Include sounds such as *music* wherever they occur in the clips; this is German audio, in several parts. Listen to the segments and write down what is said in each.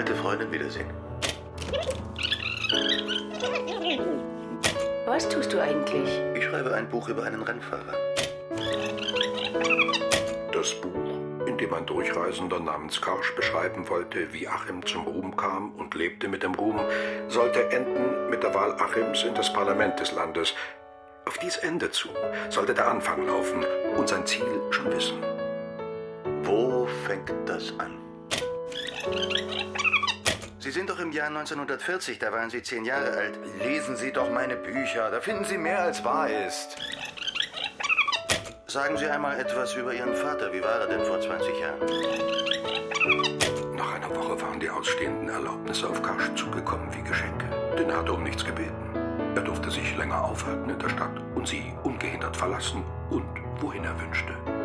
alte Freundin wiedersehen. Was tust du eigentlich? Ich schreibe ein Buch über einen Rennfahrer. Das Buch, in dem ein Durchreisender namens Karsch beschreiben wollte, wie Achim zum Ruhm kam und lebte mit dem Ruhm, sollte enden mit der Wahl Achims in das Parlament des Landes. Auf dies Ende zu sollte der Anfang laufen und sein Ziel schon wissen. Wo fängt das an? Sie sind doch im Jahr 1940, da waren Sie zehn Jahre alt. Lesen Sie doch meine Bücher, da finden Sie mehr als wahr ist. Sagen Sie einmal etwas über Ihren Vater. Wie war er denn vor 20 Jahren? Nach einer Woche waren die ausstehenden Erlaubnisse auf Karsch zugekommen wie Geschenke. Denn er hatte um nichts gebeten. Er durfte sich länger aufhalten in der Stadt und sie ungehindert verlassen und wohin er wünschte.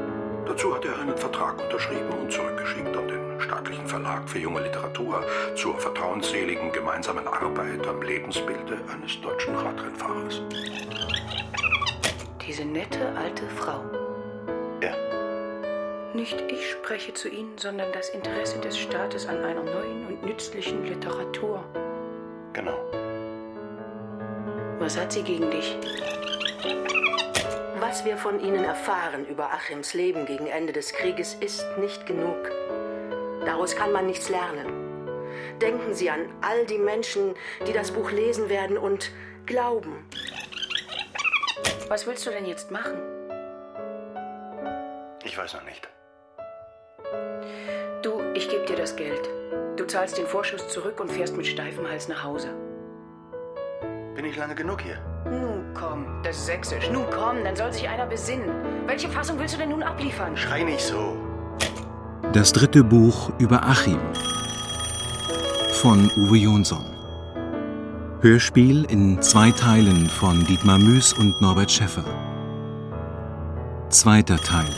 Dazu hat er einen Vertrag unterschrieben und zurückgeschickt an den staatlichen Verlag für junge Literatur zur vertrauensseligen gemeinsamen Arbeit am Lebensbilde eines deutschen Radrennfahrers. Diese nette alte Frau. Ja. Nicht ich spreche zu Ihnen, sondern das Interesse des Staates an einer neuen und nützlichen Literatur. Genau. Was hat sie gegen dich? Was wir von Ihnen erfahren über Achims Leben gegen Ende des Krieges ist nicht genug. Daraus kann man nichts lernen. Denken Sie an all die Menschen, die das Buch lesen werden und glauben. Was willst du denn jetzt machen? Ich weiß noch nicht. Du, ich gebe dir das Geld. Du zahlst den Vorschuss zurück und fährst mit steifem Hals nach Hause. Bin ich lange genug hier? Nun komm, das ist sächsisch. Nun komm, dann soll sich einer besinnen. Welche Fassung willst du denn nun abliefern? Schrei nicht so. Das dritte Buch über Achim von Uwe Jonsson. Hörspiel in zwei Teilen von Dietmar Müß und Norbert Schäffer. Zweiter Teil.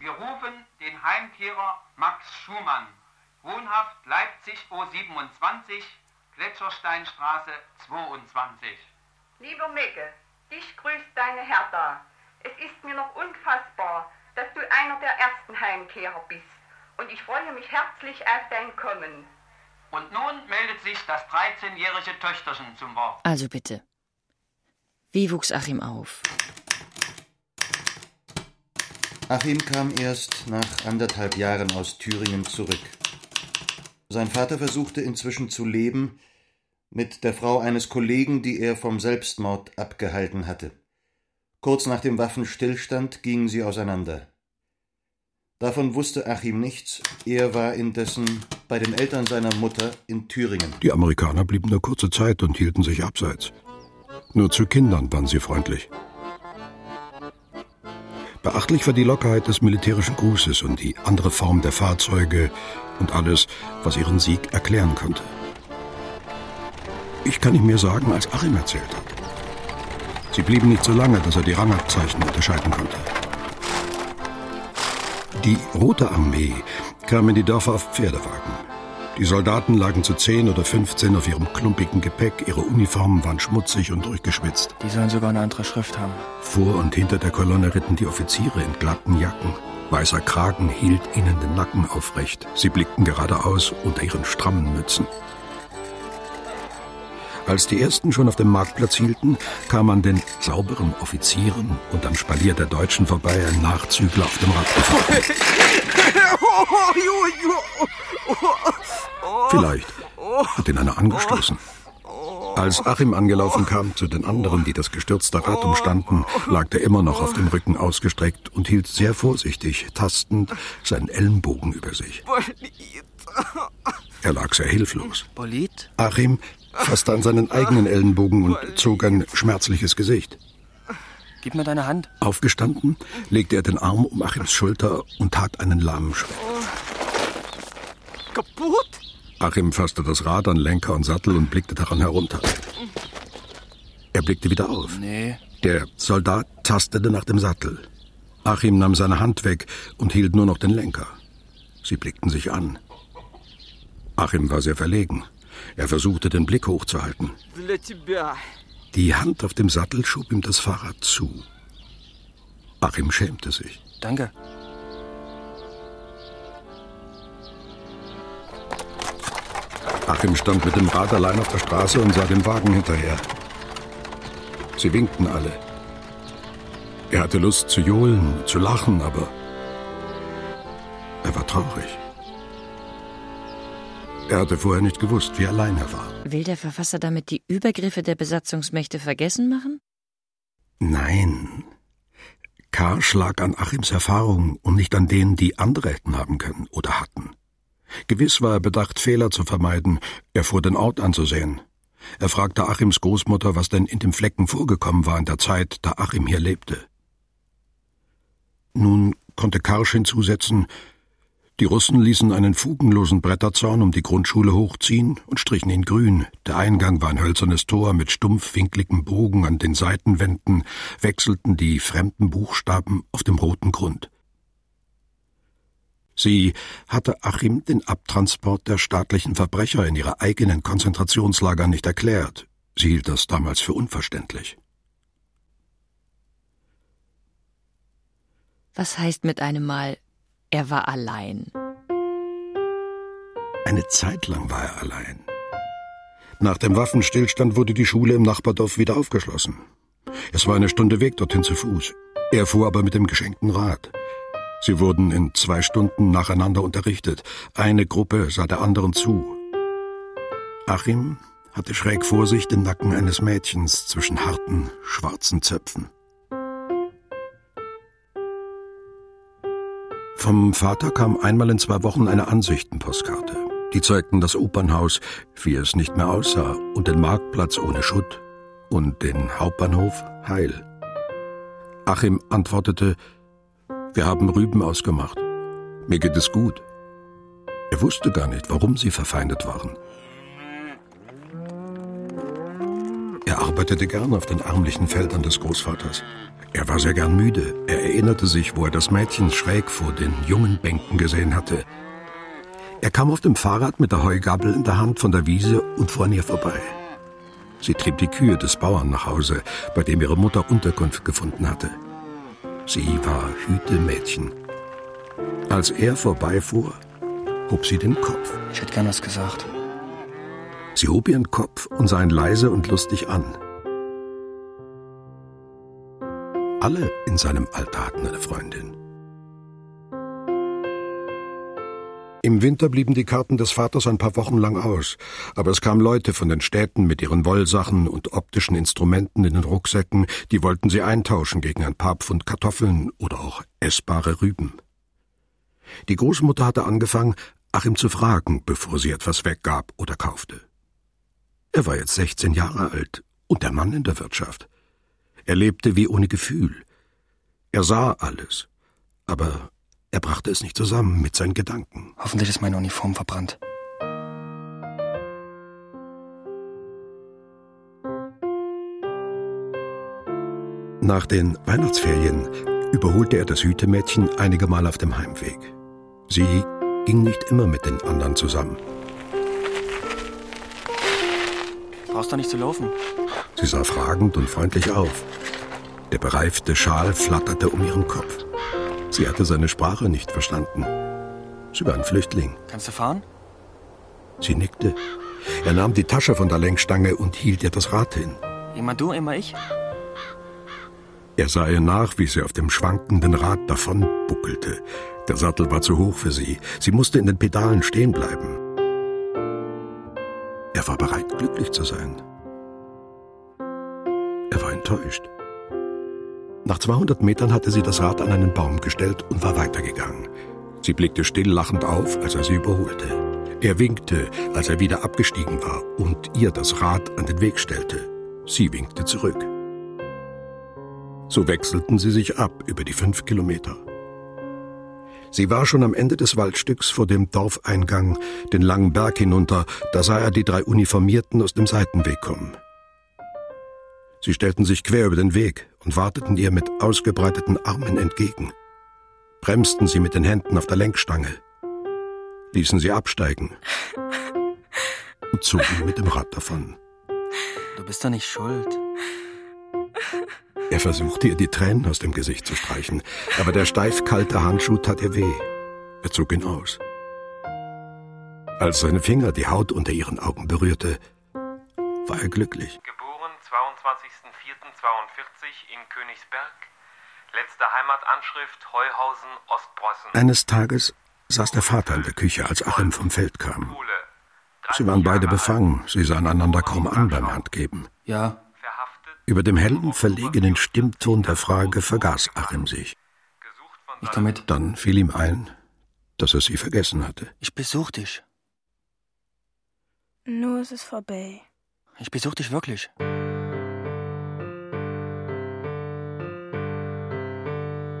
Wir rufen den Heimkehrer Max Schumann, wohnhaft Leipzig O27, Gletschersteinstraße 22. Lieber Mecke, dich grüßt deine Hertha. Es ist mir noch unfassbar, dass du einer der ersten Heimkehrer bist. Und ich freue mich herzlich auf dein Kommen. Und nun meldet sich das 13-jährige Töchterchen zum Wort. Also bitte. Wie wuchs Achim auf? Achim kam erst nach anderthalb Jahren aus Thüringen zurück. Sein Vater versuchte inzwischen zu leben mit der Frau eines Kollegen, die er vom Selbstmord abgehalten hatte. Kurz nach dem Waffenstillstand gingen sie auseinander. Davon wusste Achim nichts, er war indessen bei den Eltern seiner Mutter in Thüringen. Die Amerikaner blieben nur kurze Zeit und hielten sich abseits. Nur zu Kindern waren sie freundlich. Beachtlich war die Lockerheit des militärischen Grußes und die andere Form der Fahrzeuge und alles, was ihren Sieg erklären konnte. Ich kann nicht mehr sagen, als Achim erzählt hat. Sie blieben nicht so lange, dass er die Rangabzeichen unterscheiden konnte. Die Rote Armee kam in die Dörfer auf Pferdewagen. Die Soldaten lagen zu zehn oder 15 auf ihrem klumpigen Gepäck, ihre Uniformen waren schmutzig und durchgeschwitzt. Die sollen sogar eine andere Schrift haben. Vor und hinter der Kolonne ritten die Offiziere in glatten Jacken. Weißer Kragen hielt ihnen den Nacken aufrecht. Sie blickten geradeaus unter ihren strammen Mützen. Als die ersten schon auf dem Marktplatz hielten, kam an den sauberen Offizieren und am Spalier der Deutschen vorbei ein Nachzügler auf dem Rad. Vielleicht hat ihn einer angestoßen. Als Achim angelaufen kam zu den anderen, die das gestürzte Rad umstanden, lag er immer noch auf dem Rücken ausgestreckt und hielt sehr vorsichtig, tastend, seinen Ellenbogen über sich. Er lag sehr hilflos. Achim fasste an seinen eigenen Ellenbogen und zog ein schmerzliches Gesicht. Gib mir deine Hand. Aufgestanden, legte er den Arm um Achims Schulter und tat einen lahmen Schritt. Kaputt? Achim fasste das Rad an Lenker und Sattel und blickte daran herunter. Er blickte wieder auf. Nee. Der Soldat tastete nach dem Sattel. Achim nahm seine Hand weg und hielt nur noch den Lenker. Sie blickten sich an. Achim war sehr verlegen. Er versuchte, den Blick hochzuhalten. Die Hand auf dem Sattel schob ihm das Fahrrad zu. Achim schämte sich. Danke. Achim stand mit dem Rad allein auf der Straße und sah dem Wagen hinterher. Sie winkten alle. Er hatte Lust zu johlen, zu lachen, aber er war traurig. Er hatte vorher nicht gewusst, wie allein er war. Will der Verfasser damit die Übergriffe der Besatzungsmächte vergessen machen? Nein. K. schlag an Achims Erfahrungen und nicht an denen, die andere hätten haben können oder hatten. Gewiss war er bedacht, Fehler zu vermeiden, er fuhr den Ort anzusehen. Er fragte Achims Großmutter, was denn in dem Flecken vorgekommen war in der Zeit, da Achim hier lebte. Nun konnte Karsch hinzusetzen, die Russen ließen einen fugenlosen Bretterzaun um die Grundschule hochziehen und strichen ihn grün. Der Eingang war ein hölzernes Tor mit stumpfwinkligem Bogen an den Seitenwänden, wechselten die fremden Buchstaben auf dem roten Grund. Sie hatte Achim den Abtransport der staatlichen Verbrecher in ihre eigenen Konzentrationslager nicht erklärt. Sie hielt das damals für unverständlich. Was heißt mit einem Mal, er war allein? Eine Zeit lang war er allein. Nach dem Waffenstillstand wurde die Schule im Nachbardorf wieder aufgeschlossen. Es war eine Stunde Weg dorthin zu Fuß. Er fuhr aber mit dem geschenkten Rad. Sie wurden in zwei Stunden nacheinander unterrichtet. Eine Gruppe sah der anderen zu. Achim hatte schräg vor sich den Nacken eines Mädchens zwischen harten, schwarzen Zöpfen. Vom Vater kam einmal in zwei Wochen eine Ansichtenpostkarte. Die zeigten das Opernhaus, wie es nicht mehr aussah, und den Marktplatz ohne Schutt und den Hauptbahnhof heil. Achim antwortete, wir haben Rüben ausgemacht. Mir geht es gut. Er wusste gar nicht, warum sie verfeindet waren. Er arbeitete gern auf den ärmlichen Feldern des Großvaters. Er war sehr gern müde. Er erinnerte sich, wo er das Mädchen schräg vor den jungen Bänken gesehen hatte. Er kam auf dem Fahrrad mit der Heugabel in der Hand von der Wiese und fuhr an ihr vorbei. Sie trieb die Kühe des Bauern nach Hause, bei dem ihre Mutter Unterkunft gefunden hatte. Sie war Hütemädchen. Als er vorbeifuhr, hob sie den Kopf. Ich hätte gern was gesagt. Sie hob ihren Kopf und sah ihn leise und lustig an. Alle in seinem Alter hatten eine Freundin. Im Winter blieben die Karten des Vaters ein paar Wochen lang aus, aber es kamen Leute von den Städten mit ihren Wollsachen und optischen Instrumenten in den Rucksäcken, die wollten sie eintauschen gegen ein paar Pfund Kartoffeln oder auch essbare Rüben. Die Großmutter hatte angefangen, Achim zu fragen, bevor sie etwas weggab oder kaufte. Er war jetzt 16 Jahre alt und der Mann in der Wirtschaft. Er lebte wie ohne Gefühl. Er sah alles, aber er brachte es nicht zusammen mit seinen Gedanken. Hoffentlich ist meine Uniform verbrannt. Nach den Weihnachtsferien überholte er das Hütemädchen einige Mal auf dem Heimweg. Sie ging nicht immer mit den anderen zusammen. Brauchst doch nicht zu laufen. Sie sah fragend und freundlich auf. Der bereifte Schal flatterte um ihren Kopf. Sie hatte seine Sprache nicht verstanden. Sie war ein Flüchtling. Kannst du fahren? Sie nickte. Er nahm die Tasche von der Lenkstange und hielt ihr das Rad hin. Immer du, immer ich? Er sah ihr nach, wie sie auf dem schwankenden Rad davon buckelte. Der Sattel war zu hoch für sie. Sie musste in den Pedalen stehen bleiben. Er war bereit, glücklich zu sein. Er war enttäuscht. Nach 200 Metern hatte sie das Rad an einen Baum gestellt und war weitergegangen. Sie blickte still lachend auf, als er sie überholte. Er winkte, als er wieder abgestiegen war und ihr das Rad an den Weg stellte. Sie winkte zurück. So wechselten sie sich ab über die fünf Kilometer. Sie war schon am Ende des Waldstücks vor dem Dorfeingang, den langen Berg hinunter, da sah er die drei Uniformierten aus dem Seitenweg kommen. Sie stellten sich quer über den Weg und warteten ihr mit ausgebreiteten Armen entgegen. Bremsten sie mit den Händen auf der Lenkstange, ließen sie absteigen und zogen mit dem Rad davon. Du bist doch nicht schuld. Er versuchte ihr die Tränen aus dem Gesicht zu streichen, aber der steif kalte Handschuh tat ihr weh. Er zog ihn aus. Als seine Finger die Haut unter ihren Augen berührte, war er glücklich. Geboren 22.04.42 in Königsberg. Letzte Heimatanschrift Heuhausen, Ostpreußen. Eines Tages saß der Vater in der Küche, als Achim vom Feld kam. Sie waren beide befangen, sie sahen einander kaum an beim Handgeben. Ja. Über dem hellen, verlegenen Stimmton der Frage vergaß Achim sich. Ich komm mit. Dann fiel ihm ein, dass er sie vergessen hatte. Ich besuch dich. Nur ist es vorbei. Ich besuch dich wirklich.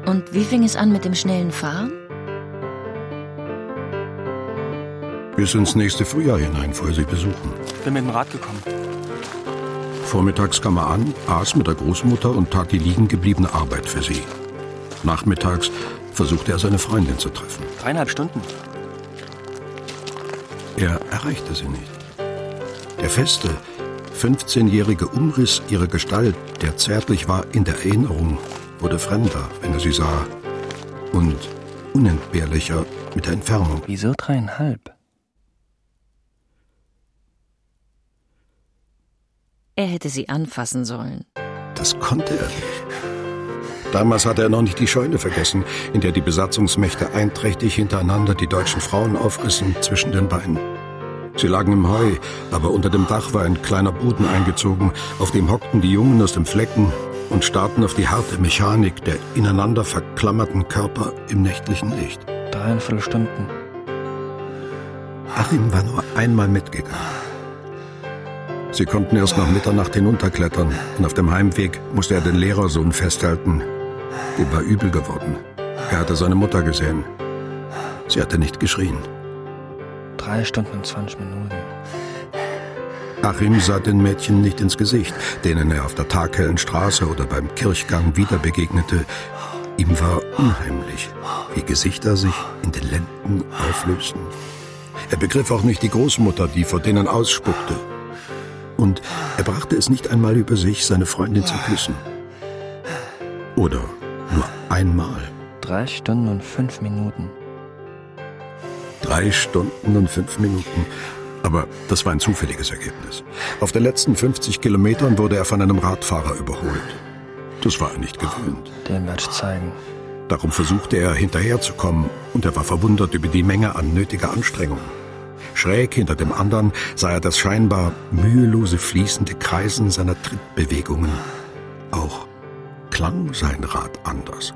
Und wie fing es an mit dem schnellen Fahren? Bis ins nächste Frühjahr hinein fuhr er sie besuchen. Ich bin mit dem Rad gekommen. Vormittags kam er an, aß mit der Großmutter und tat die liegen gebliebene Arbeit für sie. Nachmittags versuchte er seine Freundin zu treffen. Dreieinhalb Stunden. Er erreichte sie nicht. Der feste, 15-jährige Umriss ihrer Gestalt, der zärtlich war in der Erinnerung, wurde fremder, wenn er sie sah. Und unentbehrlicher mit der Entfernung. Wieso dreieinhalb? Er hätte sie anfassen sollen. Das konnte er nicht. Damals hatte er noch nicht die Scheune vergessen, in der die Besatzungsmächte einträchtig hintereinander die deutschen Frauen aufrissen zwischen den Beinen. Sie lagen im Heu, aber unter dem Dach war ein kleiner Boden eingezogen, auf dem hockten die Jungen aus dem Flecken und starrten auf die harte Mechanik der ineinander verklammerten Körper im nächtlichen Licht. Dreieinviertel Stunden. Achim war nur einmal mitgegangen. Sie konnten erst nach Mitternacht hinunterklettern und auf dem Heimweg musste er den Lehrersohn festhalten. Dem war übel geworden. Er hatte seine Mutter gesehen. Sie hatte nicht geschrien. Drei Stunden und 20 Minuten. Achim sah den Mädchen nicht ins Gesicht, denen er auf der taghellen Straße oder beim Kirchgang wieder begegnete. Ihm war unheimlich, wie Gesichter sich in den Lenden auflösten. Er begriff auch nicht die Großmutter, die vor denen ausspuckte. Und er brachte es nicht einmal über sich, seine Freundin zu küssen. Oder nur einmal. Drei Stunden und fünf Minuten. Drei Stunden und fünf Minuten. Aber das war ein zufälliges Ergebnis. Auf den letzten 50 Kilometern wurde er von einem Radfahrer überholt. Das war er nicht gewöhnt. Dem werde ich zeigen. Darum versuchte er hinterherzukommen und er war verwundert über die Menge an nötiger Anstrengung. Schräg hinter dem anderen sah er das scheinbar mühelose fließende Kreisen seiner Trittbewegungen. Auch klang sein Rad anders.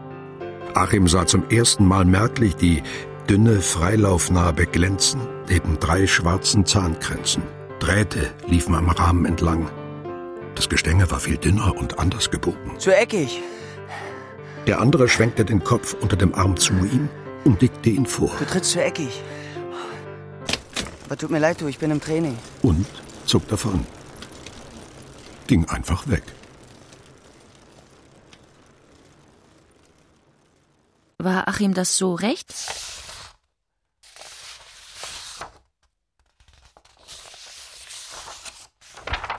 Achim sah zum ersten Mal merklich die dünne Freilaufnarbe glänzen neben drei schwarzen Zahnkränzen. Drähte liefen am Rahmen entlang. Das Gestänge war viel dünner und anders gebogen. Zu eckig. Der andere schwenkte den Kopf unter dem Arm zu ihm und dickte ihn vor. Du trittst zu eckig. Aber tut mir leid, du, ich bin im Training. Und zog davon. Ging einfach weg. War Achim das so recht?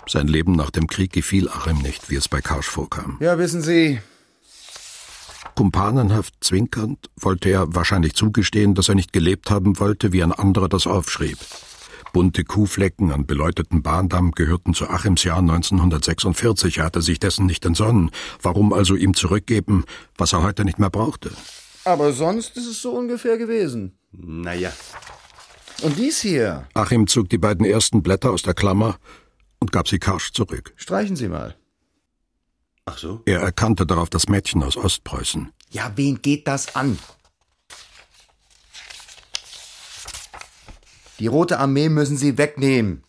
Sein Leben nach dem Krieg gefiel Achim nicht, wie es bei Karsch vorkam. Ja, wissen Sie. Kumpanenhaft zwinkernd wollte er wahrscheinlich zugestehen, dass er nicht gelebt haben wollte, wie ein anderer das aufschrieb. Bunte Kuhflecken an beleuchteten Bahndamm gehörten zu Achims Jahr 1946. Er hatte sich dessen nicht entsonnen. Warum also ihm zurückgeben, was er heute nicht mehr brauchte? Aber sonst ist es so ungefähr gewesen. Naja. Und dies hier? Achim zog die beiden ersten Blätter aus der Klammer und gab sie Karsch zurück. Streichen Sie mal. Ach so? Er erkannte darauf das Mädchen aus Ostpreußen. Ja, wen geht das an? Die Rote Armee müssen Sie wegnehmen.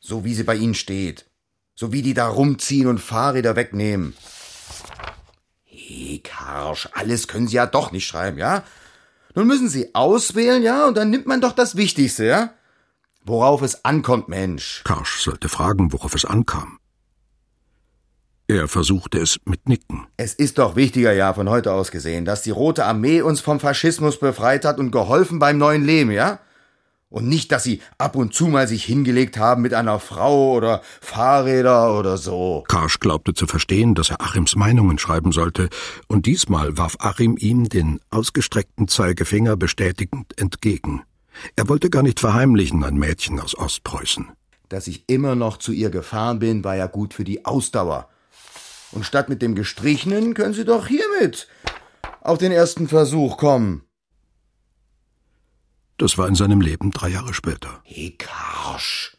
So wie sie bei Ihnen steht. So wie die da rumziehen und Fahrräder wegnehmen. Hey, Karsch, alles können Sie ja doch nicht schreiben, ja? Nun müssen Sie auswählen, ja, und dann nimmt man doch das Wichtigste, ja? Worauf es ankommt, Mensch. Karsch sollte fragen, worauf es ankam. Er versuchte es mit Nicken. Es ist doch wichtiger, ja, von heute aus gesehen, dass die Rote Armee uns vom Faschismus befreit hat und geholfen beim neuen Leben, ja? Und nicht, dass sie ab und zu mal sich hingelegt haben mit einer Frau oder Fahrräder oder so. Karsch glaubte zu verstehen, dass er Achims Meinungen schreiben sollte, und diesmal warf Achim ihm den ausgestreckten Zeigefinger bestätigend entgegen. Er wollte gar nicht verheimlichen, ein Mädchen aus Ostpreußen. Dass ich immer noch zu ihr gefahren bin, war ja gut für die Ausdauer. Und statt mit dem Gestrichenen können Sie doch hiermit auf den ersten Versuch kommen. Das war in seinem Leben drei Jahre später. Hey, Karsch.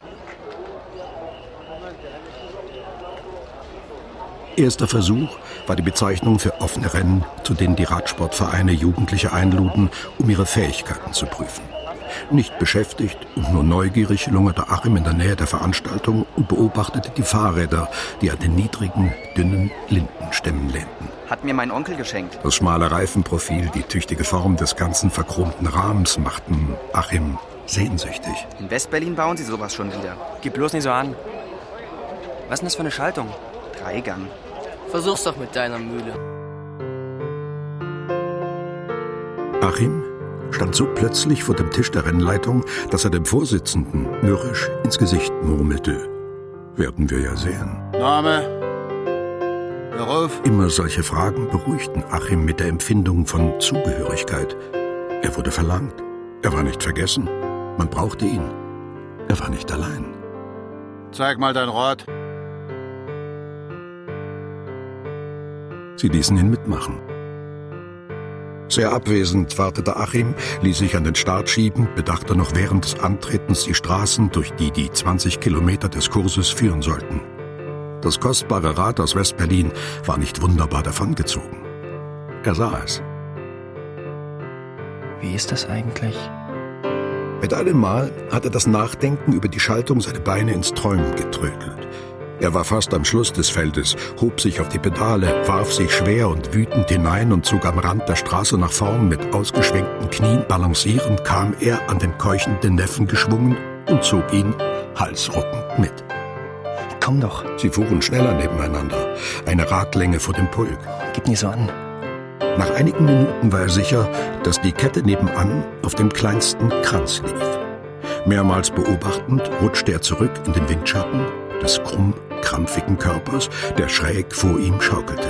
Erster Versuch war die Bezeichnung für offene Rennen, zu denen die Radsportvereine Jugendliche einluden, um ihre Fähigkeiten zu prüfen. Nicht beschäftigt und nur neugierig lungerte Achim in der Nähe der Veranstaltung und beobachtete die Fahrräder, die an den niedrigen, dünnen Lindenstämmen lehnten. Hat mir mein Onkel geschenkt. Das schmale Reifenprofil, die tüchtige Form des ganzen verchromten Rahmens machten Achim sehnsüchtig. In Westberlin bauen sie sowas schon wieder. Gib bloß nicht so an. Was ist denn das für eine Schaltung? Dreigang. Versuch's doch mit deiner Mühle. Achim stand so plötzlich vor dem Tisch der Rennleitung, dass er dem Vorsitzenden mürrisch ins Gesicht murmelte. Werden wir ja sehen. Name? Beruf? Immer solche Fragen beruhigten Achim mit der Empfindung von Zugehörigkeit. Er wurde verlangt. Er war nicht vergessen. Man brauchte ihn. Er war nicht allein. Zeig mal dein Rad. Sie ließen ihn mitmachen. Sehr abwesend wartete Achim, ließ sich an den Start schieben, bedachte noch während des Antretens die Straßen, durch die die 20 Kilometer des Kurses führen sollten. Das kostbare Rad aus Westberlin war nicht wunderbar davongezogen. Er sah es. Wie ist das eigentlich? Mit einem Mal hatte das Nachdenken über die Schaltung seine Beine ins Träumen getrödelt. Er war fast am Schluss des Feldes, hob sich auf die Pedale, warf sich schwer und wütend hinein und zog am Rand der Straße nach vorn mit ausgeschwenkten Knien. Balancierend kam er an den keuchenden Neffen geschwungen und zog ihn halsruckend mit. Komm doch. Sie fuhren schneller nebeneinander, eine Radlänge vor dem Pulk. Gib nie so an. Nach einigen Minuten war er sicher, dass die Kette nebenan auf dem kleinsten Kranz lief. Mehrmals beobachtend rutschte er zurück in den Windschatten des krumm krampfigen Körpers, der schräg vor ihm schaukelte.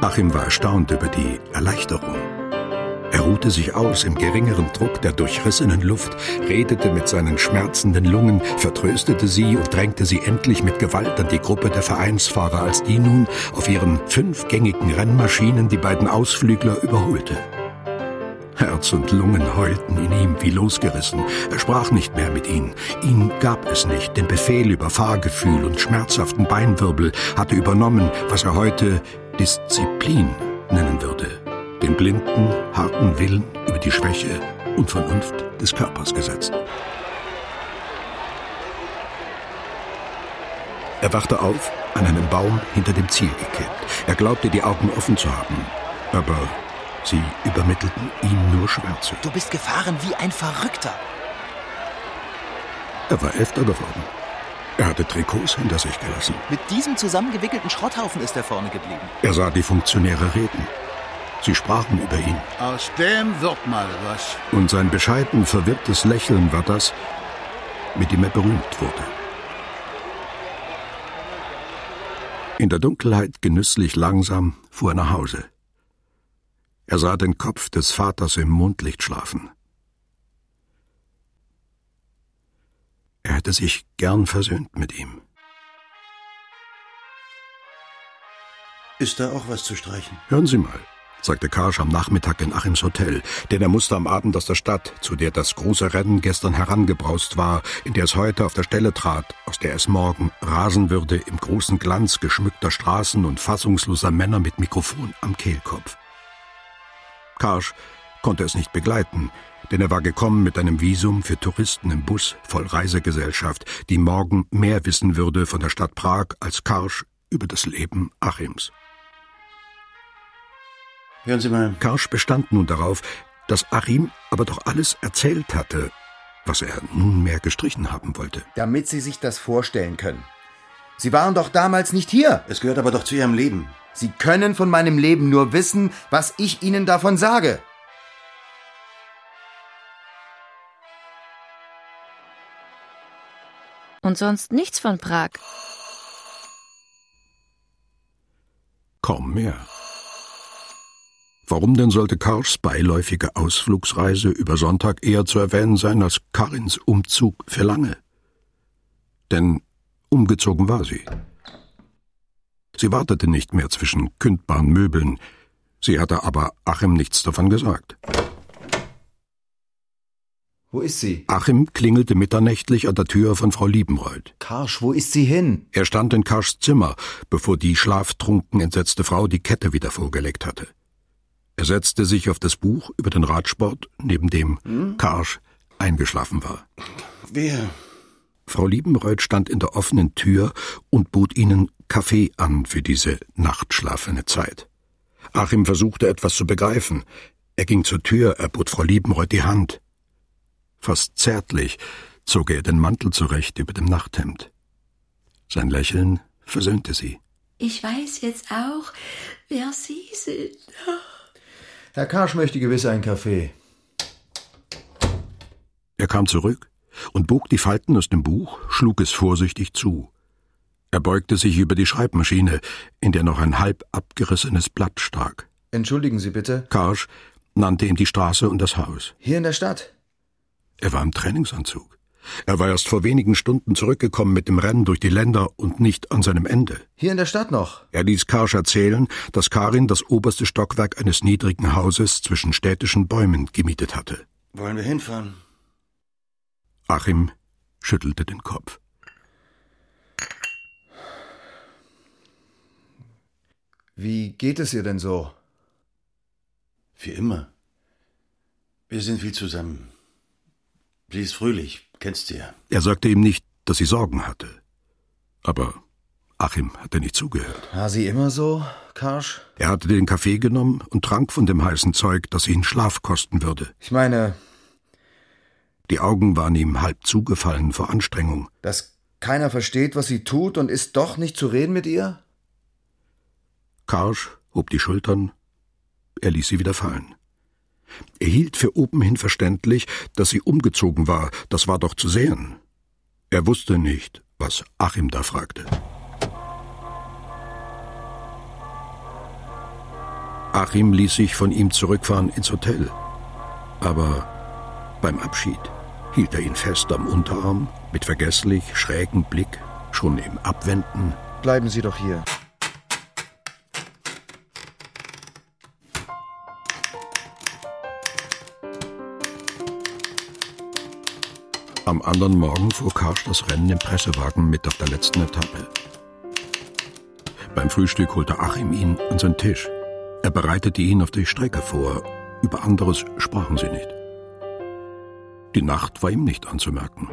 Achim war erstaunt über die Erleichterung. Er ruhte sich aus im geringeren Druck der durchrissenen Luft, redete mit seinen schmerzenden Lungen, vertröstete sie und drängte sie endlich mit Gewalt an die Gruppe der Vereinsfahrer, als die nun auf ihren fünfgängigen Rennmaschinen die beiden Ausflügler überholte. Herz und Lungen heulten in ihm wie losgerissen. Er sprach nicht mehr mit ihnen. Ihn gab es nicht. Den Befehl über Fahrgefühl und schmerzhaften Beinwirbel hatte übernommen, was er heute Disziplin nennen würde. Den blinden, harten Willen über die Schwäche und Vernunft des Körpers gesetzt. Er wachte auf, an einem Baum hinter dem Ziel gekippt. Er glaubte, die Augen offen zu haben. Aber Sie übermittelten ihm nur Schwärze. Du bist gefahren wie ein Verrückter. Er war Elfter geworden. Er hatte Trikots hinter sich gelassen. Mit diesem zusammengewickelten Schrotthaufen ist er vorne geblieben. Er sah die Funktionäre reden. Sie sprachen über ihn. Aus dem wird mal was. Und sein bescheiden, verwirrtes Lächeln war das, mit dem er berühmt wurde. In der Dunkelheit genüsslich langsam fuhr er nach Hause. Er sah den Kopf des Vaters im Mondlicht schlafen. Er hätte sich gern versöhnt mit ihm. Ist da auch was zu streichen? Hören Sie mal, sagte Karsch am Nachmittag in Achims Hotel, denn er musste am Abend aus der Stadt, zu der das große Rennen gestern herangebraust war, in der es heute auf der Stelle trat, aus der es morgen rasen würde im großen Glanz geschmückter Straßen und fassungsloser Männer mit Mikrofon am Kehlkopf. Karsch konnte es nicht begleiten, denn er war gekommen mit einem Visum für Touristen im Bus voll Reisegesellschaft, die morgen mehr wissen würde von der Stadt Prag als Karsch über das Leben Achims. Hören Sie mal. Karsch bestand nun darauf, dass Achim aber doch alles erzählt hatte, was er nunmehr gestrichen haben wollte. Damit Sie sich das vorstellen können. Sie waren doch damals nicht hier. Es gehört aber doch zu Ihrem Leben. Sie können von meinem Leben nur wissen, was ich Ihnen davon sage. Und sonst nichts von Prag. Kaum mehr. Warum denn sollte Karls beiläufige Ausflugsreise über Sonntag eher zu erwähnen sein als Karins Umzug für lange? Denn umgezogen war sie. Sie wartete nicht mehr zwischen kündbaren Möbeln, sie hatte aber Achim nichts davon gesagt. Wo ist sie? Achim klingelte mitternächtlich an der Tür von Frau Liebenreuth. Karsch, wo ist sie hin? Er stand in Karschs Zimmer, bevor die schlaftrunken entsetzte Frau die Kette wieder vorgelegt hatte. Er setzte sich auf das Buch über den Radsport, neben dem hm? Karsch eingeschlafen war. Wer? Frau Liebenreuth stand in der offenen Tür und bot ihnen Kaffee an für diese nachtschlafene Zeit. Achim versuchte etwas zu begreifen. Er ging zur Tür, er bot Frau Liebenreuth die Hand. Fast zärtlich zog er den Mantel zurecht über dem Nachthemd. Sein Lächeln versöhnte sie. Ich weiß jetzt auch, wer Sie sind. Herr Karsch möchte gewiss einen Kaffee. Er kam zurück und bog die Falten aus dem Buch, schlug es vorsichtig zu. Er beugte sich über die Schreibmaschine, in der noch ein halb abgerissenes Blatt stak. Entschuldigen Sie bitte. Karsch nannte ihm die Straße und das Haus. Hier in der Stadt? Er war im Trainingsanzug. Er war erst vor wenigen Stunden zurückgekommen mit dem Rennen durch die Länder und nicht an seinem Ende. Hier in der Stadt noch? Er ließ Karsch erzählen, dass Karin das oberste Stockwerk eines niedrigen Hauses zwischen städtischen Bäumen gemietet hatte. Wollen wir hinfahren? Achim schüttelte den Kopf. Wie geht es ihr denn so? Wie immer. Wir sind viel zusammen. Sie ist fröhlich, kennst du ja. Er sagte ihm nicht, dass sie Sorgen hatte. Aber Achim hatte nicht zugehört. War sie immer so, Karsch? Er hatte den Kaffee genommen und trank von dem heißen Zeug, das ihn Schlaf kosten würde. Ich meine. Die Augen waren ihm halb zugefallen vor Anstrengung. Dass keiner versteht, was sie tut und ist doch nicht zu reden mit ihr? Karsch hob die Schultern. Er ließ sie wieder fallen. Er hielt für obenhin verständlich, dass sie umgezogen war, das war doch zu sehen. Er wusste nicht, was Achim da fragte. Achim ließ sich von ihm zurückfahren ins Hotel. Aber beim Abschied hielt er ihn fest am Unterarm, mit vergesslich schrägem Blick, schon im Abwenden. Bleiben Sie doch hier. Am anderen Morgen fuhr Karsch das Rennen im Pressewagen mit auf der letzten Etappe. Beim Frühstück holte Achim ihn an seinen Tisch. Er bereitete ihn auf die Strecke vor. Über anderes sprachen sie nicht. Die Nacht war ihm nicht anzumerken.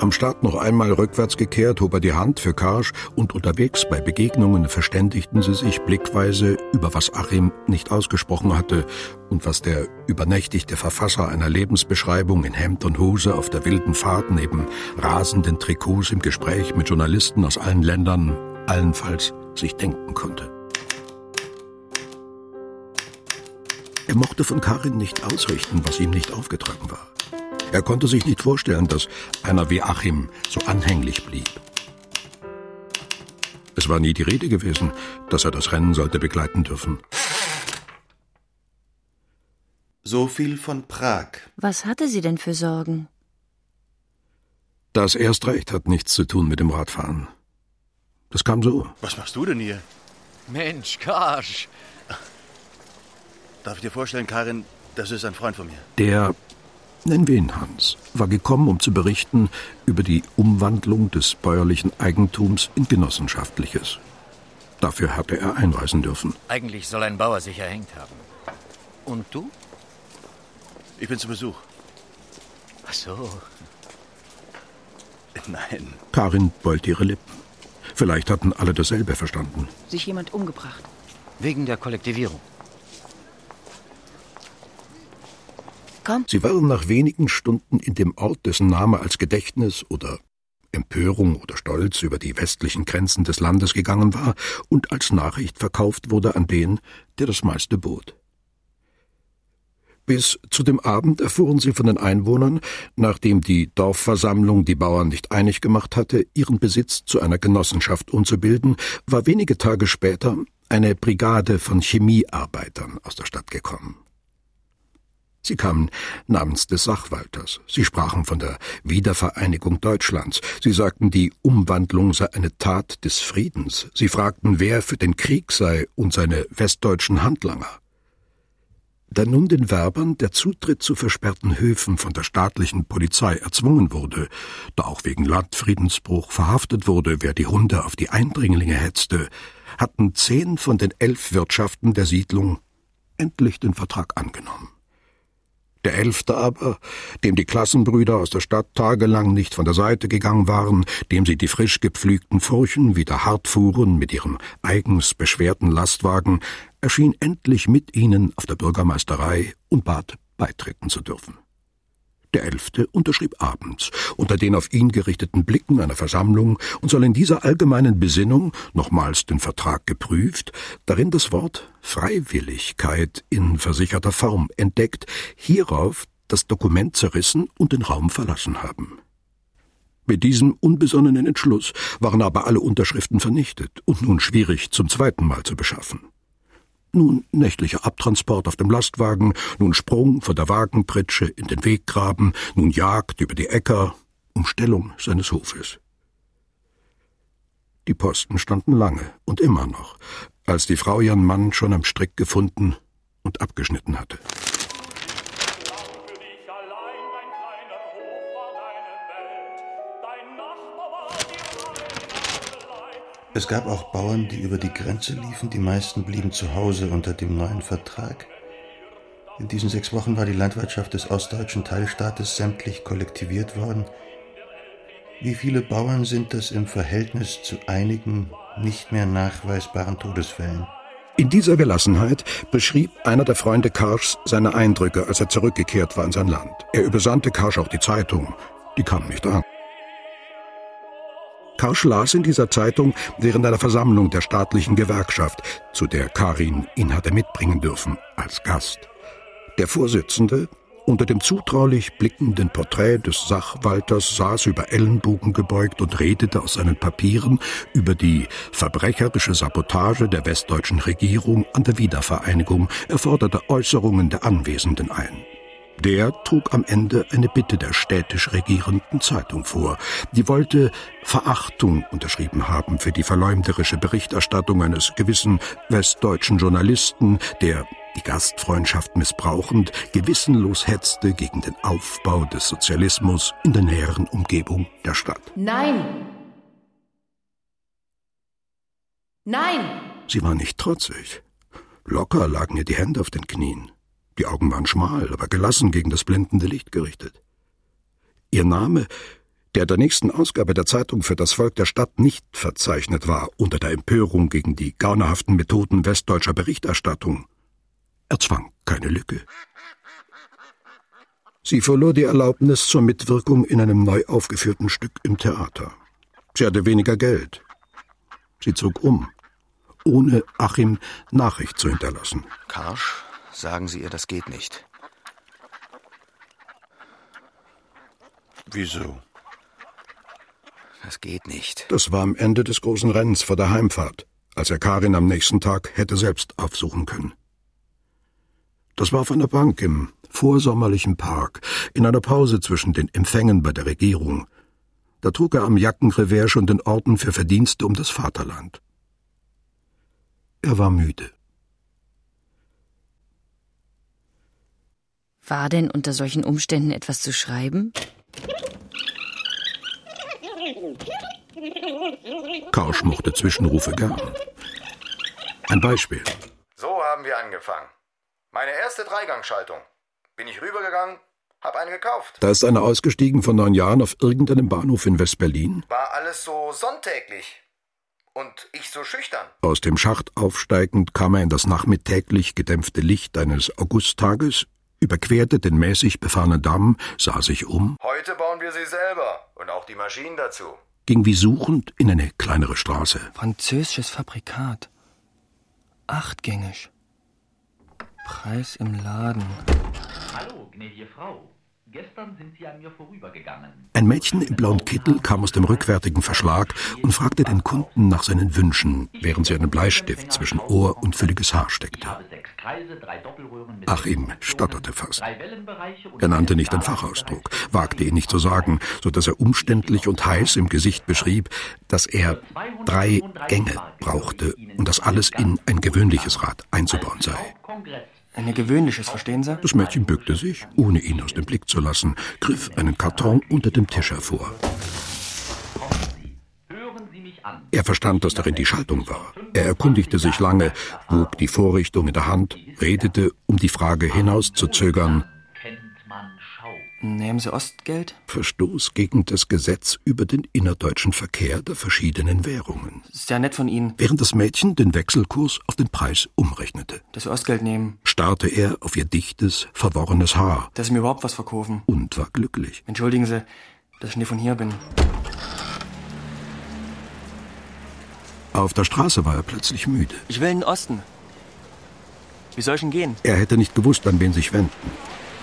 Am Start noch einmal rückwärts gekehrt, hob er die Hand für Karsch und unterwegs bei Begegnungen verständigten sie sich blickweise über was Achim nicht ausgesprochen hatte und was der übernächtigte Verfasser einer Lebensbeschreibung in Hemd und Hose auf der wilden Fahrt neben rasenden Trikots im Gespräch mit Journalisten aus allen Ländern allenfalls sich denken konnte. Er mochte von Karin nicht ausrichten, was ihm nicht aufgetragen war. Er konnte sich nicht vorstellen, dass einer wie Achim so anhänglich blieb. Es war nie die Rede gewesen, dass er das Rennen sollte begleiten dürfen. So viel von Prag. Was hatte sie denn für Sorgen? Das erst recht hat nichts zu tun mit dem Radfahren. Das kam so. Was machst du denn hier? Mensch, Karsch. Darf ich dir vorstellen, Karin, das ist ein Freund von mir. Der Nennen wir ihn Hans, war gekommen, um zu berichten über die Umwandlung des bäuerlichen Eigentums in genossenschaftliches. Dafür hatte er einreisen dürfen. Eigentlich soll ein Bauer sich erhängt haben. Und du? Ich bin zu Besuch. Ach so. *laughs* Nein. Karin beulte ihre Lippen. Vielleicht hatten alle dasselbe verstanden. Sich jemand umgebracht. Wegen der Kollektivierung. Komm. Sie waren nach wenigen Stunden in dem Ort, dessen Name als Gedächtnis oder Empörung oder Stolz über die westlichen Grenzen des Landes gegangen war und als Nachricht verkauft wurde an den, der das meiste bot. Bis zu dem Abend erfuhren sie von den Einwohnern, nachdem die Dorfversammlung die Bauern nicht einig gemacht hatte, ihren Besitz zu einer Genossenschaft umzubilden, war wenige Tage später eine Brigade von Chemiearbeitern aus der Stadt gekommen. Sie kamen namens des Sachwalters. Sie sprachen von der Wiedervereinigung Deutschlands. Sie sagten, die Umwandlung sei eine Tat des Friedens. Sie fragten, wer für den Krieg sei und seine westdeutschen Handlanger. Da nun den Werbern der Zutritt zu versperrten Höfen von der staatlichen Polizei erzwungen wurde, da auch wegen Landfriedensbruch verhaftet wurde, wer die Hunde auf die Eindringlinge hetzte, hatten zehn von den elf Wirtschaften der Siedlung endlich den Vertrag angenommen. Der elfte aber, dem die Klassenbrüder aus der Stadt tagelang nicht von der Seite gegangen waren, dem sie die frisch gepflügten Furchen wieder hart fuhren mit ihrem eigens beschwerten Lastwagen, erschien endlich mit ihnen auf der Bürgermeisterei und bat, beitreten zu dürfen. Der Elfte unterschrieb abends, unter den auf ihn gerichteten Blicken einer Versammlung, und soll in dieser allgemeinen Besinnung, nochmals den Vertrag geprüft, darin das Wort Freiwilligkeit in versicherter Form entdeckt, hierauf das Dokument zerrissen und den Raum verlassen haben. Mit diesem unbesonnenen Entschluss waren aber alle Unterschriften vernichtet und nun schwierig zum zweiten Mal zu beschaffen. Nun nächtlicher Abtransport auf dem Lastwagen, nun Sprung von der Wagenpritsche in den Weggraben, nun Jagd über die Äcker, Umstellung seines Hofes. Die Posten standen lange und immer noch, als die Frau ihren Mann schon am Strick gefunden und abgeschnitten hatte. Es gab auch Bauern, die über die Grenze liefen, die meisten blieben zu Hause unter dem neuen Vertrag. In diesen sechs Wochen war die Landwirtschaft des ostdeutschen Teilstaates sämtlich kollektiviert worden. Wie viele Bauern sind das im Verhältnis zu einigen nicht mehr nachweisbaren Todesfällen? In dieser Gelassenheit beschrieb einer der Freunde Karschs seine Eindrücke, als er zurückgekehrt war in sein Land. Er übersandte Karsch auch die Zeitung. Die kam nicht an. Karsch las in dieser Zeitung während einer Versammlung der staatlichen Gewerkschaft, zu der Karin ihn hatte mitbringen dürfen, als Gast. Der Vorsitzende, unter dem zutraulich blickenden Porträt des Sachwalters saß über Ellenbogen gebeugt und redete aus seinen Papieren über die verbrecherische Sabotage der westdeutschen Regierung an der Wiedervereinigung, er forderte Äußerungen der Anwesenden ein. Der trug am Ende eine Bitte der städtisch regierenden Zeitung vor. Die wollte Verachtung unterschrieben haben für die verleumderische Berichterstattung eines gewissen westdeutschen Journalisten, der die Gastfreundschaft missbrauchend, gewissenlos hetzte gegen den Aufbau des Sozialismus in der näheren Umgebung der Stadt. Nein! Nein! Sie war nicht trotzig. Locker lagen ihr die Hände auf den Knien. Die Augen waren schmal, aber gelassen gegen das blendende Licht gerichtet. Ihr Name, der der nächsten Ausgabe der Zeitung für das Volk der Stadt nicht verzeichnet war, unter der Empörung gegen die gaunerhaften Methoden westdeutscher Berichterstattung, erzwang keine Lücke. Sie verlor die Erlaubnis zur Mitwirkung in einem neu aufgeführten Stück im Theater. Sie hatte weniger Geld. Sie zog um, ohne Achim Nachricht zu hinterlassen. Karsch, sagen Sie ihr, das geht nicht. Wieso? Das geht nicht. Das war am Ende des großen Rennens vor der Heimfahrt, als er Karin am nächsten Tag hätte selbst aufsuchen können. Das war auf einer Bank im vorsommerlichen Park, in einer Pause zwischen den Empfängen bei der Regierung. Da trug er am Jackenrevers schon den Orden für Verdienste um das Vaterland. Er war müde. War denn unter solchen Umständen etwas zu schreiben? Karsch mochte Zwischenrufe gern. Ein Beispiel. So haben wir angefangen. Meine erste Dreigangschaltung. Bin ich rübergegangen, hab eine gekauft. Da ist einer ausgestiegen vor neun Jahren auf irgendeinem Bahnhof in West-Berlin. War alles so sonntäglich. Und ich so schüchtern. Aus dem Schacht aufsteigend kam er in das nachmittäglich gedämpfte Licht eines Augusttages, überquerte den mäßig befahrenen Damm, sah sich um. Heute bauen wir sie selber. Und auch die Maschinen dazu. Ging wie suchend in eine kleinere Straße. Französisches Fabrikat. Achtgängig. Preis im Laden. gnädige Frau, gestern sind Sie an mir vorübergegangen. Ein Mädchen im blauen Kittel kam aus dem rückwärtigen Verschlag und fragte den Kunden nach seinen Wünschen, während sie einen Bleistift zwischen Ohr und fülliges Haar steckte. Achim stotterte fast. Er nannte nicht den Fachausdruck, wagte ihn nicht zu sagen, so dass er umständlich und heiß im Gesicht beschrieb, dass er drei Gänge brauchte und dass alles in ein gewöhnliches Rad einzubauen sei. Ein gewöhnliches, verstehen Sie? Das Mädchen bückte sich, ohne ihn aus dem Blick zu lassen, griff einen Karton unter dem Tisch hervor. Er verstand, dass darin die Schaltung war. Er erkundigte sich lange, wog die Vorrichtung in der Hand, redete, um die Frage hinauszuzögern. Nehmen Sie Ostgeld? Verstoß gegen das Gesetz über den innerdeutschen Verkehr der verschiedenen Währungen. Ist ja nett von Ihnen. Während das Mädchen den Wechselkurs auf den Preis umrechnete. Dass Sie Ostgeld nehmen. Starrte er auf ihr dichtes, verworrenes Haar. Dass Sie mir überhaupt was verkaufen. Und war glücklich. Entschuldigen Sie, dass ich nie von hier bin. Auf der Straße war er plötzlich müde. Ich will in den Osten. Wie soll ich denn gehen? Er hätte nicht gewusst, an wen sich wenden.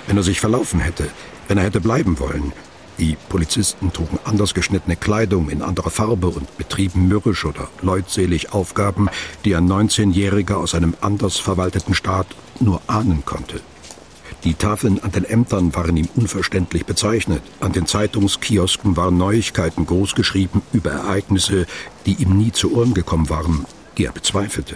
Wenn er sich verlaufen hätte, wenn er hätte bleiben wollen. Die Polizisten trugen anders geschnittene Kleidung in anderer Farbe und betrieben mürrisch oder leutselig Aufgaben, die ein 19-Jähriger aus einem anders verwalteten Staat nur ahnen konnte. Die Tafeln an den Ämtern waren ihm unverständlich bezeichnet. An den Zeitungskiosken waren Neuigkeiten großgeschrieben über Ereignisse, die ihm nie zu Ohren gekommen waren, die er bezweifelte.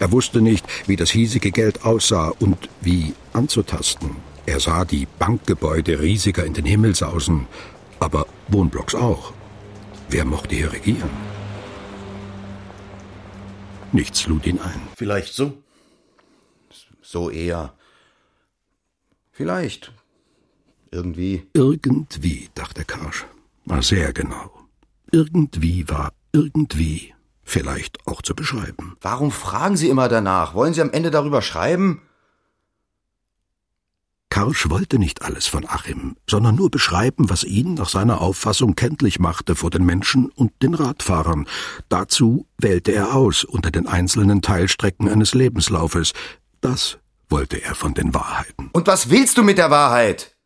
Er wusste nicht, wie das hiesige Geld aussah und wie anzutasten. Er sah die Bankgebäude riesiger in den Himmel sausen, aber Wohnblocks auch. Wer mochte hier regieren? Nichts lud ihn ein. Vielleicht so. So eher. Vielleicht. Irgendwie. Irgendwie, dachte Karsch. War sehr genau. Irgendwie war irgendwie vielleicht auch zu beschreiben. Warum fragen Sie immer danach? Wollen Sie am Ende darüber schreiben? Karsch wollte nicht alles von Achim, sondern nur beschreiben, was ihn nach seiner Auffassung kenntlich machte vor den Menschen und den Radfahrern. Dazu wählte er aus unter den einzelnen Teilstrecken eines Lebenslaufes. Das wollte er von den Wahrheiten. Und was willst du mit der Wahrheit?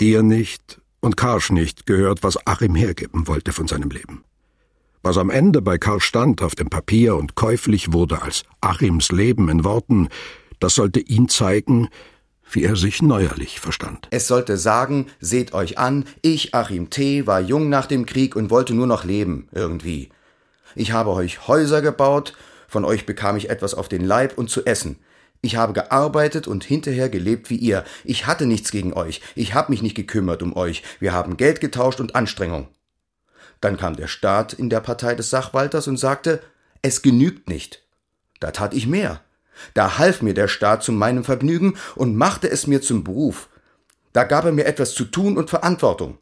Dir nicht und Karsch nicht gehört, was Achim hergeben wollte von seinem Leben. Was am Ende bei Karsch stand auf dem Papier und käuflich wurde als Achims Leben in Worten, das sollte ihn zeigen, wie er sich neuerlich verstand. Es sollte sagen, seht euch an, ich, Achim T., war jung nach dem Krieg und wollte nur noch leben, irgendwie. Ich habe euch Häuser gebaut, von euch bekam ich etwas auf den Leib und zu essen. Ich habe gearbeitet und hinterher gelebt wie ihr. Ich hatte nichts gegen euch. Ich habe mich nicht gekümmert um euch. Wir haben Geld getauscht und Anstrengung. Dann kam der Staat in der Partei des Sachwalters und sagte, es genügt nicht. Da tat ich mehr. Da half mir der Staat zu meinem Vergnügen und machte es mir zum Beruf. Da gab er mir etwas zu tun und Verantwortung.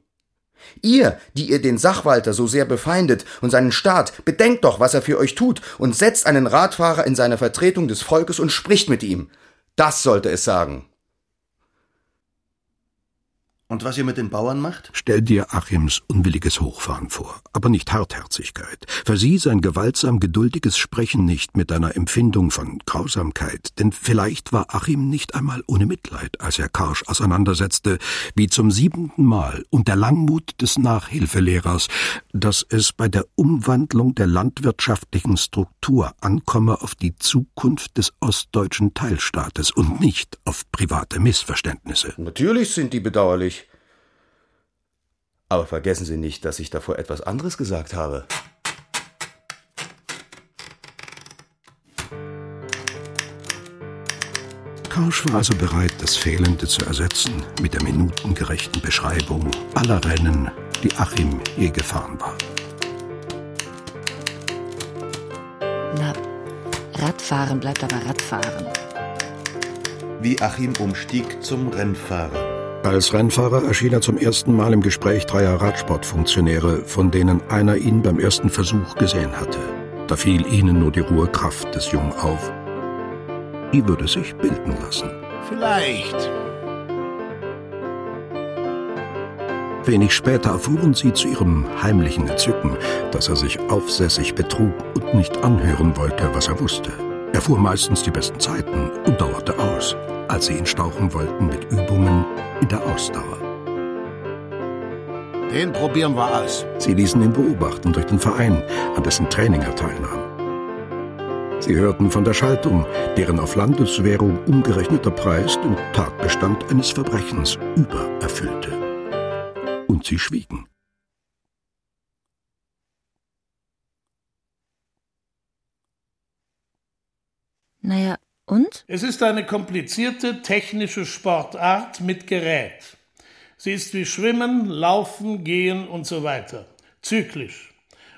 Ihr, die ihr den Sachwalter so sehr befeindet und seinen Staat, bedenkt doch, was er für euch tut und setzt einen Radfahrer in seine Vertretung des Volkes und spricht mit ihm. Das sollte es sagen. Und was ihr mit den Bauern macht? Stell dir Achims unwilliges Hochfahren vor, aber nicht Hartherzigkeit. Versieh sein gewaltsam geduldiges Sprechen nicht mit einer Empfindung von Grausamkeit, denn vielleicht war Achim nicht einmal ohne Mitleid, als er Karsch auseinandersetzte, wie zum siebenten Mal, und der Langmut des Nachhilfelehrers, dass es bei der Umwandlung der landwirtschaftlichen Struktur ankomme auf die Zukunft des ostdeutschen Teilstaates und nicht auf private Missverständnisse. Natürlich sind die bedauerlich. Aber vergessen Sie nicht, dass ich davor etwas anderes gesagt habe. Karsch war also bereit, das Fehlende zu ersetzen mit der minutengerechten Beschreibung aller Rennen, die Achim je gefahren war. Na, Radfahren bleibt aber Radfahren. Wie Achim umstieg zum Rennfahrer. Als Rennfahrer erschien er zum ersten Mal im Gespräch dreier Radsportfunktionäre, von denen einer ihn beim ersten Versuch gesehen hatte. Da fiel ihnen nur die rohe Kraft des Jungen auf. Die würde sich bilden lassen. Vielleicht. Wenig später erfuhren sie zu ihrem heimlichen Entzücken, dass er sich aufsässig betrug und nicht anhören wollte, was er wusste. Er fuhr meistens die besten Zeiten und dauerte aus. als sie ihn stauchen wollten mit Übungen in der Ausdauer. Den probieren wir aus. Sie ließen ihn beobachten durch den Verein, an dessen Training er teilnahm. Sie hörten von der Schaltung, deren auf Landeswährung umgerechneter Preis den Tatbestand eines Verbrechens übererfüllte. Und sie schwiegen. Naja, und? Es ist eine komplizierte technische Sportart mit Gerät. Sie ist wie Schwimmen, Laufen, Gehen und so weiter. Zyklisch.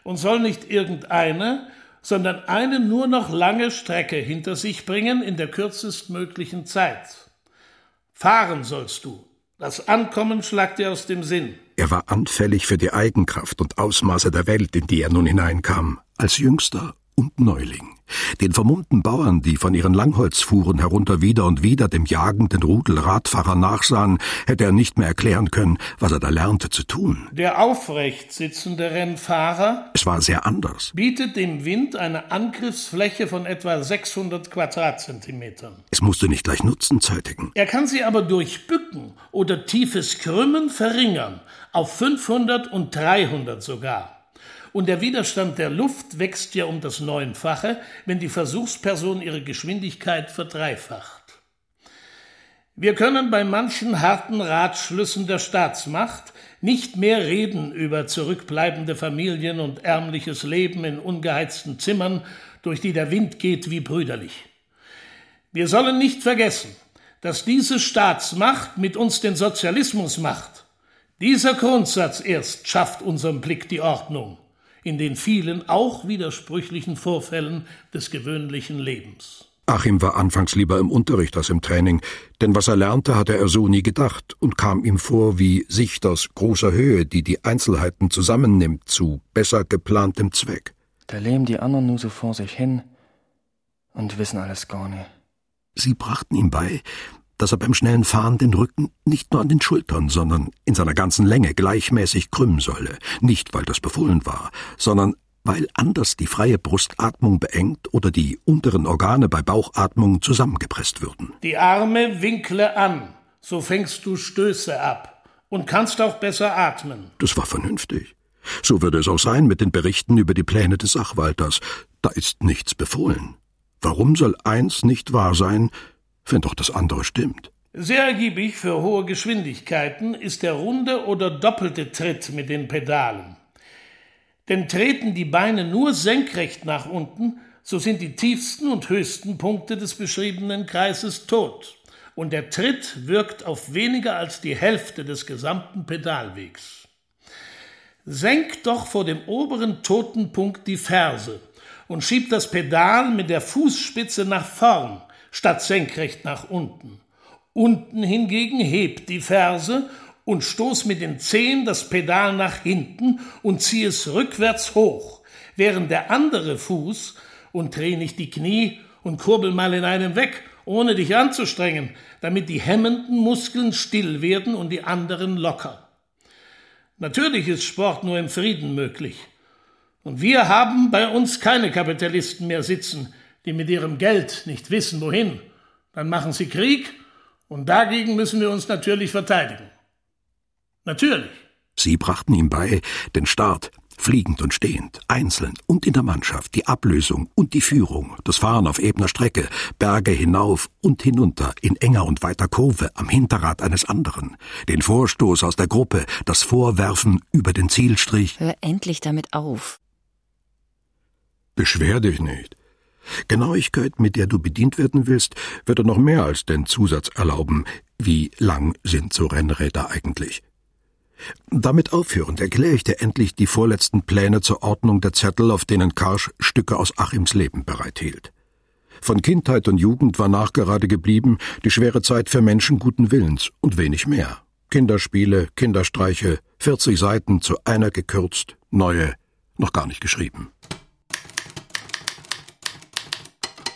Und soll nicht irgendeine, sondern eine nur noch lange Strecke hinter sich bringen in der kürzestmöglichen Zeit. Fahren sollst du. Das Ankommen schlagt dir aus dem Sinn. Er war anfällig für die Eigenkraft und Ausmaße der Welt, in die er nun hineinkam, als Jüngster und Neuling. Den vermummten Bauern, die von ihren Langholzfuhren herunter wieder und wieder dem jagenden Rudel Radfahrer nachsahen, hätte er nicht mehr erklären können, was er da lernte zu tun. Der aufrecht sitzende Rennfahrer Es war sehr anders. bietet dem Wind eine Angriffsfläche von etwa 600 Quadratzentimetern. Es musste nicht gleich Nutzen zeitigen. Er kann sie aber durch Bücken oder tiefes Krümmen verringern, auf 500 und 300 sogar. Und der Widerstand der Luft wächst ja um das Neunfache, wenn die Versuchsperson ihre Geschwindigkeit verdreifacht. Wir können bei manchen harten Ratschlüssen der Staatsmacht nicht mehr reden über zurückbleibende Familien und ärmliches Leben in ungeheizten Zimmern, durch die der Wind geht wie brüderlich. Wir sollen nicht vergessen, dass diese Staatsmacht mit uns den Sozialismus macht. Dieser Grundsatz erst schafft unserem Blick die Ordnung in den vielen auch widersprüchlichen Vorfällen des gewöhnlichen Lebens. Achim war anfangs lieber im Unterricht als im Training, denn was er lernte, hatte er so nie gedacht und kam ihm vor wie Sicht aus großer Höhe, die die Einzelheiten zusammennimmt zu besser geplantem Zweck. Da leben die anderen nur so vor sich hin und wissen alles gar nicht. Sie brachten ihm bei, dass er beim schnellen Fahren den Rücken nicht nur an den Schultern, sondern in seiner ganzen Länge gleichmäßig krümmen solle, nicht weil das befohlen war, sondern weil anders die freie Brustatmung beengt oder die unteren Organe bei Bauchatmung zusammengepresst würden. Die Arme winkle an, so fängst du Stöße ab und kannst auch besser atmen. Das war vernünftig. So würde es auch sein mit den Berichten über die Pläne des Sachwalters. Da ist nichts befohlen. Warum soll eins nicht wahr sein, wenn doch das andere stimmt? Sehr ergiebig für hohe Geschwindigkeiten ist der runde oder doppelte Tritt mit den Pedalen. Denn treten die Beine nur senkrecht nach unten, so sind die tiefsten und höchsten Punkte des beschriebenen Kreises tot, und der Tritt wirkt auf weniger als die Hälfte des gesamten Pedalwegs. Senk doch vor dem oberen toten Punkt die Ferse und schieb das Pedal mit der Fußspitze nach vorn, statt senkrecht nach unten. Unten hingegen hebt die Ferse und stoß mit den Zehen das Pedal nach hinten und zieh es rückwärts hoch, während der andere Fuß und dreh nicht die Knie und kurbel mal in einem weg, ohne dich anzustrengen, damit die hemmenden Muskeln still werden und die anderen locker. Natürlich ist Sport nur im Frieden möglich. Und wir haben bei uns keine Kapitalisten mehr sitzen, die mit ihrem Geld nicht wissen, wohin. Dann machen sie Krieg und dagegen müssen wir uns natürlich verteidigen. Natürlich. Sie brachten ihm bei, den Start, fliegend und stehend, einzeln und in der Mannschaft, die Ablösung und die Führung, das Fahren auf ebener Strecke, Berge hinauf und hinunter, in enger und weiter Kurve am Hinterrad eines anderen, den Vorstoß aus der Gruppe, das Vorwerfen über den Zielstrich. Hör endlich damit auf. Beschwer dich nicht. Genauigkeit, mit der du bedient werden willst, wird er noch mehr als den Zusatz erlauben. Wie lang sind so Rennräder eigentlich? Damit aufhörend erkläre ich dir endlich die vorletzten Pläne zur Ordnung der Zettel, auf denen Karsch Stücke aus Achims Leben bereithielt. Von Kindheit und Jugend war nachgerade geblieben die schwere Zeit für Menschen guten Willens und wenig mehr. Kinderspiele, Kinderstreiche, 40 Seiten zu einer gekürzt, neue, noch gar nicht geschrieben.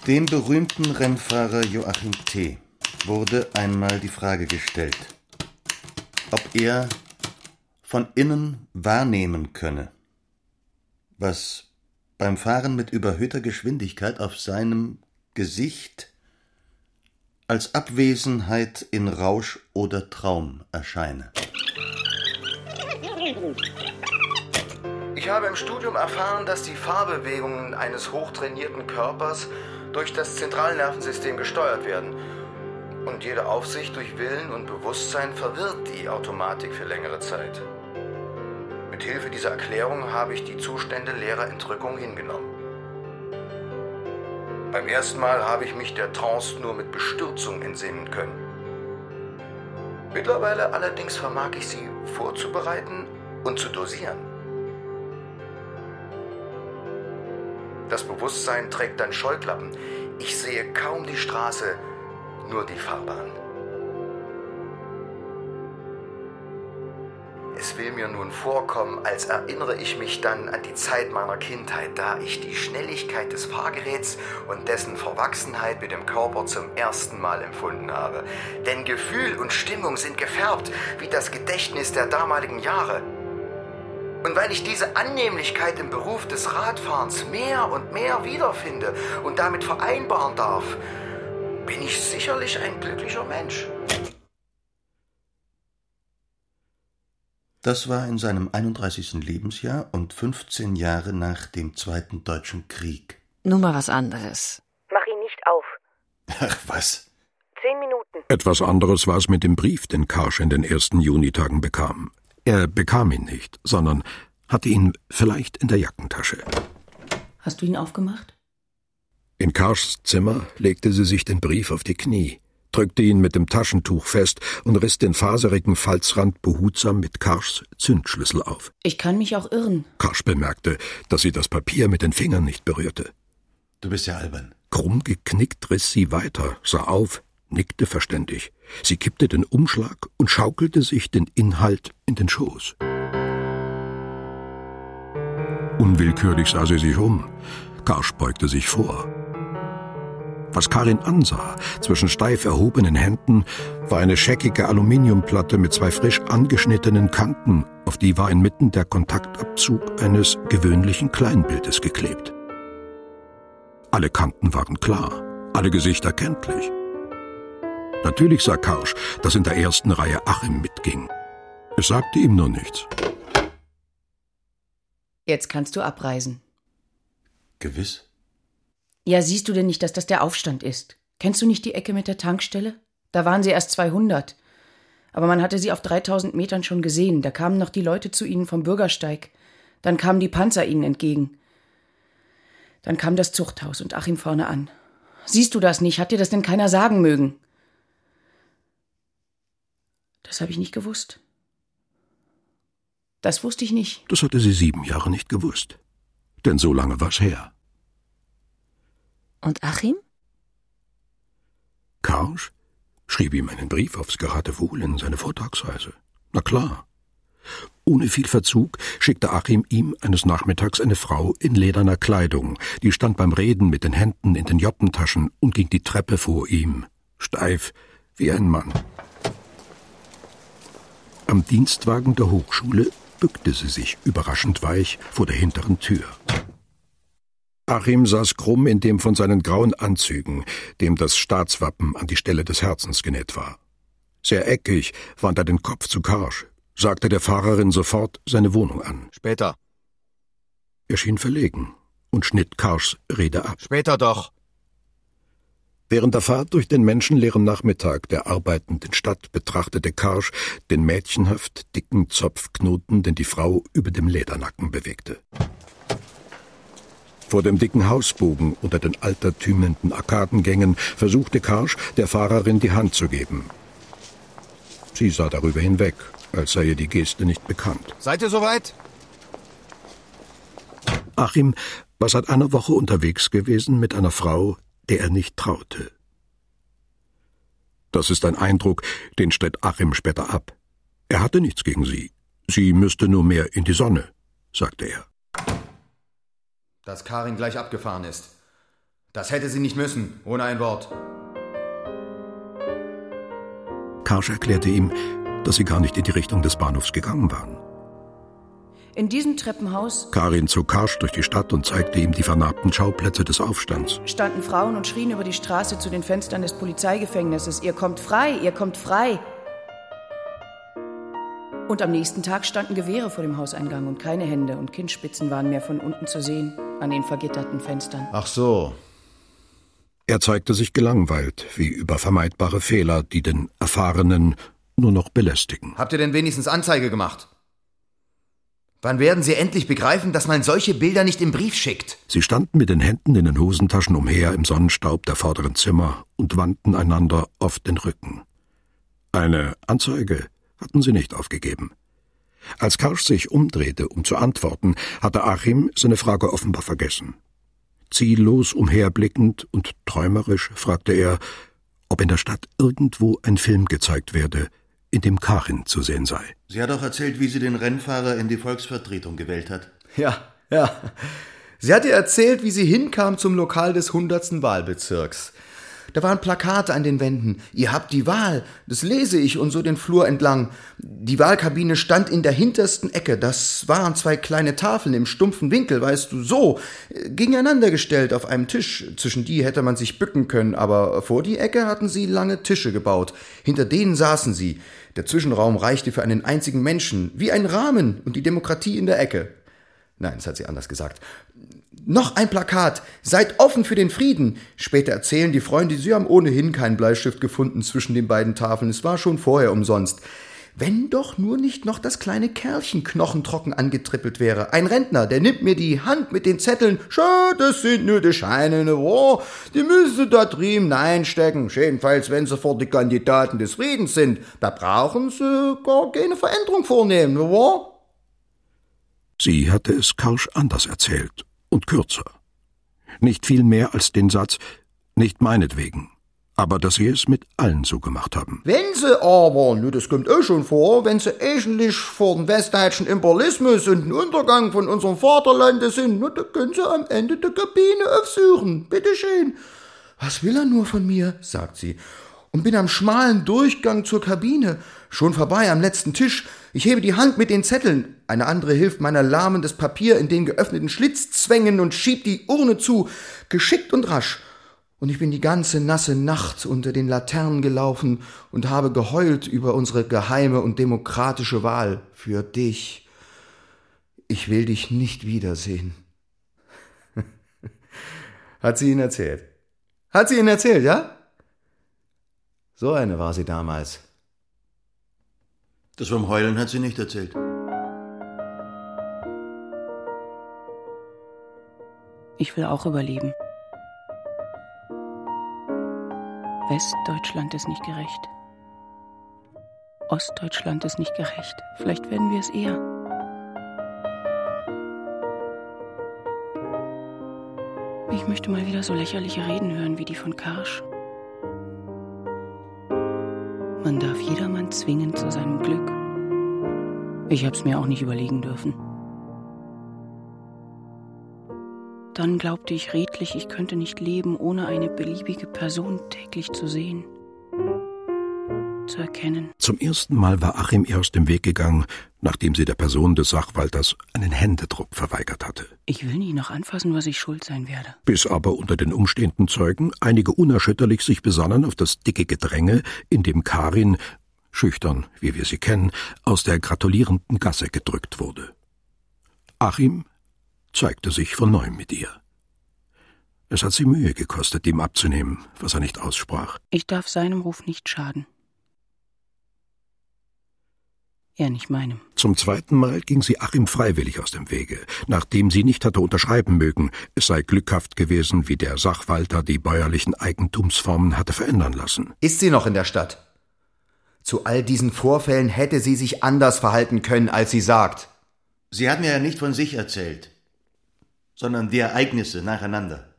Dem berühmten Rennfahrer Joachim T. wurde einmal die Frage gestellt, ob er von innen wahrnehmen könne, was beim Fahren mit überhöhter Geschwindigkeit auf seinem Gesicht als Abwesenheit in Rausch oder Traum erscheine. Ich habe im Studium erfahren, dass die Fahrbewegungen eines hochtrainierten Körpers durch das Zentralnervensystem gesteuert werden. Und jede Aufsicht durch Willen und Bewusstsein verwirrt die Automatik für längere Zeit. Mit Hilfe dieser Erklärung habe ich die Zustände leerer Entrückung hingenommen. Beim ersten Mal habe ich mich der Trance nur mit Bestürzung entsinnen können. Mittlerweile allerdings vermag ich sie vorzubereiten und zu dosieren. Das Bewusstsein trägt dann Scheuklappen. Ich sehe kaum die Straße, nur die Fahrbahn. Es will mir nun vorkommen, als erinnere ich mich dann an die Zeit meiner Kindheit, da ich die Schnelligkeit des Fahrgeräts und dessen Verwachsenheit mit dem Körper zum ersten Mal empfunden habe. Denn Gefühl und Stimmung sind gefärbt wie das Gedächtnis der damaligen Jahre. Und weil ich diese Annehmlichkeit im Beruf des Radfahrens mehr und mehr wiederfinde und damit vereinbaren darf, bin ich sicherlich ein glücklicher Mensch. Das war in seinem 31. Lebensjahr und 15 Jahre nach dem Zweiten Deutschen Krieg. Nun mal was anderes. Mach ihn nicht auf. Ach was. Zehn Minuten. Etwas anderes war es mit dem Brief, den Karsch in den ersten Junitagen bekam. Er bekam ihn nicht, sondern hatte ihn vielleicht in der Jackentasche. Hast du ihn aufgemacht? In Karschs Zimmer legte sie sich den Brief auf die Knie, drückte ihn mit dem Taschentuch fest und riss den faserigen Falzrand behutsam mit Karschs Zündschlüssel auf. Ich kann mich auch irren. Karsch bemerkte, dass sie das Papier mit den Fingern nicht berührte. Du bist ja albern. Krumm geknickt riss sie weiter, sah auf, nickte verständig. Sie kippte den Umschlag und schaukelte sich den Inhalt in den Schoß. Unwillkürlich sah sie sich um. Karsch beugte sich vor. Was Karin ansah, zwischen steif erhobenen Händen, war eine scheckige Aluminiumplatte mit zwei frisch angeschnittenen Kanten, auf die war inmitten der Kontaktabzug eines gewöhnlichen Kleinbildes geklebt. Alle Kanten waren klar, alle Gesichter kenntlich. Natürlich sah Karsch, dass in der ersten Reihe Achim mitging. Es sagte ihm nur nichts. Jetzt kannst du abreisen. Gewiss? Ja, siehst du denn nicht, dass das der Aufstand ist? Kennst du nicht die Ecke mit der Tankstelle? Da waren sie erst 200. Aber man hatte sie auf 3000 Metern schon gesehen. Da kamen noch die Leute zu ihnen vom Bürgersteig. Dann kamen die Panzer ihnen entgegen. Dann kam das Zuchthaus und Achim vorne an. Siehst du das nicht? Hat dir das denn keiner sagen mögen? Das habe ich nicht gewusst. Das wusste ich nicht. Das hatte sie sieben Jahre nicht gewusst. Denn so lange war's her. Und Achim? Karsch schrieb ihm einen Brief aufs Geratewohl in seine Vortragsreise. Na klar. Ohne viel Verzug schickte Achim ihm eines Nachmittags eine Frau in lederner Kleidung, die stand beim Reden mit den Händen in den Joppentaschen und ging die Treppe vor ihm, steif wie ein Mann. Am Dienstwagen der Hochschule bückte sie sich überraschend weich vor der hinteren Tür. Achim saß krumm in dem von seinen grauen Anzügen, dem das Staatswappen an die Stelle des Herzens genäht war. Sehr eckig wandte er den Kopf zu Karsch, sagte der Fahrerin sofort seine Wohnung an. Später. Er schien verlegen und schnitt Karschs Rede ab. Später doch. Während der Fahrt durch den menschenleeren Nachmittag der arbeitenden Stadt betrachtete Karsch den mädchenhaft dicken Zopfknoten, den die Frau über dem Ledernacken bewegte. Vor dem dicken Hausbogen unter den altertümenden Arkadengängen versuchte Karsch, der Fahrerin die Hand zu geben. Sie sah darüber hinweg, als sei ihr die Geste nicht bekannt. Seid ihr soweit? Achim war seit einer Woche unterwegs gewesen mit einer Frau, der er nicht traute. Das ist ein Eindruck, den stritt Achim später ab. Er hatte nichts gegen sie. Sie müsste nur mehr in die Sonne, sagte er. Dass Karin gleich abgefahren ist. Das hätte sie nicht müssen, ohne ein Wort. Karsch erklärte ihm, dass sie gar nicht in die Richtung des Bahnhofs gegangen waren. In diesem Treppenhaus Karin zog Karsch durch die Stadt und zeigte ihm die vernarbten Schauplätze des Aufstands. standen Frauen und schrien über die Straße zu den Fenstern des Polizeigefängnisses: Ihr kommt frei, ihr kommt frei! Und am nächsten Tag standen Gewehre vor dem Hauseingang und keine Hände und Kindspitzen waren mehr von unten zu sehen an den vergitterten Fenstern. Ach so. Er zeigte sich gelangweilt, wie über vermeidbare Fehler, die den Erfahrenen nur noch belästigen. Habt ihr denn wenigstens Anzeige gemacht? Wann werden Sie endlich begreifen, dass man solche Bilder nicht im Brief schickt? Sie standen mit den Händen in den Hosentaschen umher im Sonnenstaub der vorderen Zimmer und wandten einander oft den Rücken. Eine Anzeige hatten sie nicht aufgegeben. Als Karsch sich umdrehte, um zu antworten, hatte Achim seine Frage offenbar vergessen. Ziellos umherblickend und träumerisch fragte er, ob in der Stadt irgendwo ein Film gezeigt werde, in dem Karin zu sehen sei. Sie hat auch erzählt, wie sie den Rennfahrer in die Volksvertretung gewählt hat. Ja, ja. Sie hat ihr erzählt, wie sie hinkam zum Lokal des hundertsten Wahlbezirks. Da waren Plakate an den Wänden. Ihr habt die Wahl. Das lese ich und so den Flur entlang. Die Wahlkabine stand in der hintersten Ecke. Das waren zwei kleine Tafeln im stumpfen Winkel, weißt du, so, äh, gegeneinander gestellt auf einem Tisch. Zwischen die hätte man sich bücken können, aber vor die Ecke hatten sie lange Tische gebaut. Hinter denen saßen sie. Der Zwischenraum reichte für einen einzigen Menschen, wie ein Rahmen und die Demokratie in der Ecke. Nein, das hat sie anders gesagt. Noch ein Plakat. Seid offen für den Frieden. Später erzählen die Freunde, sie haben ohnehin keinen Bleistift gefunden zwischen den beiden Tafeln. Es war schon vorher umsonst. Wenn doch nur nicht noch das kleine Kerlchen knochentrocken angetrippelt wäre. Ein Rentner, der nimmt mir die Hand mit den Zetteln. Schau, das sind nur die Scheine, ne wahr? Die müssen da drüben einstecken. Jedenfalls, wenn sie vor die Kandidaten des Friedens sind. Da brauchen sie gar keine Veränderung vornehmen, ne? Sie hatte es Karsch anders erzählt und kürzer. Nicht viel mehr als den Satz, nicht meinetwegen, aber dass sie es mit allen so gemacht haben. Wenn sie aber, nu das kommt auch schon vor, wenn sie eigentlich vor dem westdeutschen Imperialismus und dem Untergang von unserem Vaterlande sind, nu, da können sie am Ende der Kabine aufsuchen. Bitteschön. Was will er nur von mir? sagt sie. Und bin am schmalen Durchgang zur Kabine, schon vorbei am letzten Tisch. Ich hebe die Hand mit den Zetteln. Eine andere hilft meiner Lahmen das Papier in den geöffneten Schlitz zwängen und schiebt die Urne zu, geschickt und rasch. Und ich bin die ganze nasse Nacht unter den Laternen gelaufen und habe geheult über unsere geheime und demokratische Wahl für dich. Ich will dich nicht wiedersehen. *laughs* Hat sie Ihnen erzählt? Hat sie Ihnen erzählt, ja? So eine war sie damals. Das vom Heulen hat sie nicht erzählt. Ich will auch überleben. Westdeutschland ist nicht gerecht. Ostdeutschland ist nicht gerecht. Vielleicht werden wir es eher. Ich möchte mal wieder so lächerliche Reden hören wie die von Karsch. Man darf jedermann zwingen zu seinem Glück. Ich hab's mir auch nicht überlegen dürfen. Dann glaubte ich redlich, ich könnte nicht leben, ohne eine beliebige Person täglich zu sehen, zu erkennen. Zum ersten Mal war Achim ihr aus dem Weg gegangen, nachdem sie der Person des Sachwalters einen Händedruck verweigert hatte. Ich will nie noch anfassen, was ich schuld sein werde. Bis aber unter den umstehenden Zeugen einige unerschütterlich sich besannen auf das dicke Gedränge, in dem Karin, schüchtern, wie wir sie kennen, aus der gratulierenden Gasse gedrückt wurde. Achim zeigte sich von neuem mit ihr. Es hat sie Mühe gekostet, ihm abzunehmen, was er nicht aussprach. Ich darf seinem Ruf nicht schaden. Er nicht meinem. Zum zweiten Mal ging sie Achim freiwillig aus dem Wege, nachdem sie nicht hatte unterschreiben mögen, es sei glückhaft gewesen, wie der Sachwalter die bäuerlichen Eigentumsformen hatte verändern lassen. Ist sie noch in der Stadt? Zu all diesen Vorfällen hätte sie sich anders verhalten können, als sie sagt. Sie hat mir ja nicht von sich erzählt, sondern die Ereignisse nacheinander.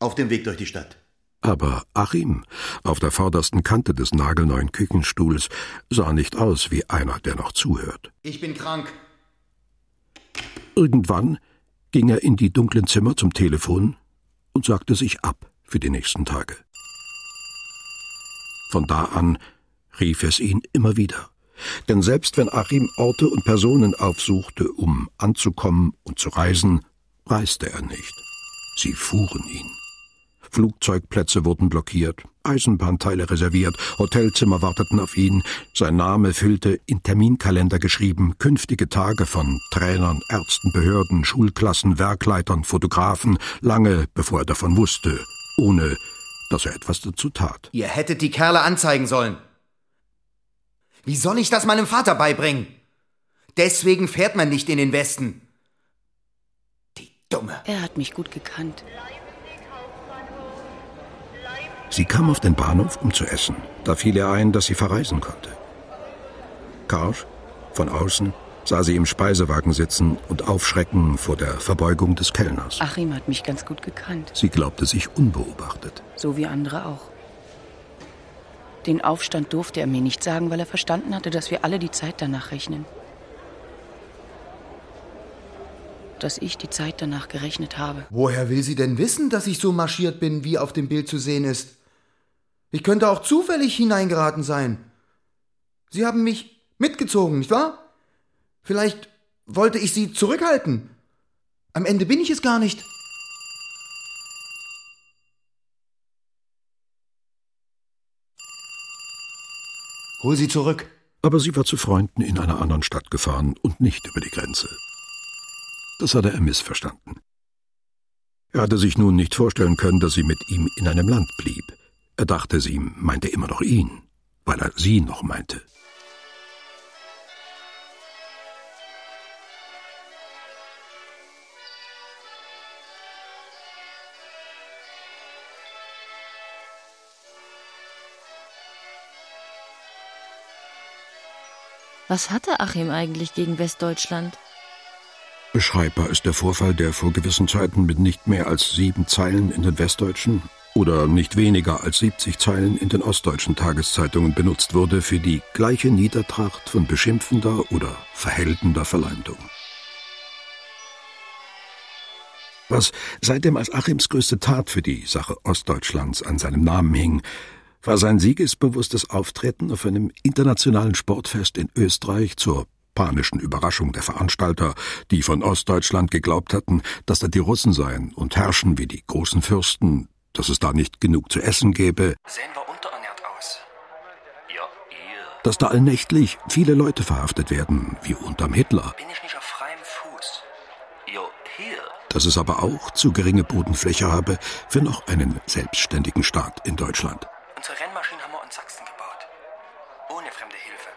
Auf dem Weg durch die Stadt. Aber Achim, auf der vordersten Kante des nagelneuen Küchenstuhls, sah nicht aus wie einer, der noch zuhört. Ich bin krank. Irgendwann ging er in die dunklen Zimmer zum Telefon und sagte sich ab für die nächsten Tage. Von da an rief es ihn immer wieder. Denn selbst wenn Achim Orte und Personen aufsuchte, um anzukommen und zu reisen, reiste er nicht. Sie fuhren ihn. Flugzeugplätze wurden blockiert, Eisenbahnteile reserviert, Hotelzimmer warteten auf ihn, sein Name füllte in Terminkalender geschrieben künftige Tage von Trainern, Ärzten, Behörden, Schulklassen, Werkleitern, Fotografen, lange bevor er davon wusste, ohne dass er etwas dazu tat. Ihr hättet die Kerle anzeigen sollen. Wie soll ich das meinem Vater beibringen? Deswegen fährt man nicht in den Westen. Dumme. Er hat mich gut gekannt. Sie kam auf den Bahnhof, um zu essen. Da fiel ihr ein, dass sie verreisen konnte. Karsch, von außen, sah sie im Speisewagen sitzen und aufschrecken vor der Verbeugung des Kellners. Achim hat mich ganz gut gekannt. Sie glaubte sich unbeobachtet. So wie andere auch. Den Aufstand durfte er mir nicht sagen, weil er verstanden hatte, dass wir alle die Zeit danach rechnen. Dass ich die Zeit danach gerechnet habe. Woher will sie denn wissen, dass ich so marschiert bin, wie auf dem Bild zu sehen ist? Ich könnte auch zufällig hineingeraten sein. Sie haben mich mitgezogen, nicht wahr? Vielleicht wollte ich Sie zurückhalten. Am Ende bin ich es gar nicht. Hol sie zurück. Aber sie war zu Freunden in einer anderen Stadt gefahren und nicht über die Grenze. Das hatte er missverstanden. Er hatte sich nun nicht vorstellen können, dass sie mit ihm in einem Land blieb. Er dachte, sie meinte immer noch ihn, weil er sie noch meinte. Was hatte Achim eigentlich gegen Westdeutschland? Beschreibbar ist der Vorfall, der vor gewissen Zeiten mit nicht mehr als sieben Zeilen in den westdeutschen oder nicht weniger als 70 Zeilen in den ostdeutschen Tageszeitungen benutzt wurde für die gleiche Niedertracht von beschimpfender oder verheldender Verleumdung. Was seitdem als Achims größte Tat für die Sache Ostdeutschlands an seinem Namen hing, war sein siegesbewusstes Auftreten auf einem internationalen Sportfest in Österreich zur panischen Überraschung der Veranstalter, die von Ostdeutschland geglaubt hatten, dass da die Russen seien und herrschen wie die großen Fürsten, dass es da nicht genug zu essen gäbe. Sehen wir unterernährt aus. Ja, ihr. Dass da allnächtlich viele Leute verhaftet werden, wie unterm Hitler. Bin ich nicht auf freiem Fuß? Ja, hier. Dass es aber auch zu geringe Bodenfläche habe für noch einen selbstständigen Staat in Deutschland. Unsere Rennmaschinen haben wir in Sachsen gebaut. Ohne fremde Hilfe.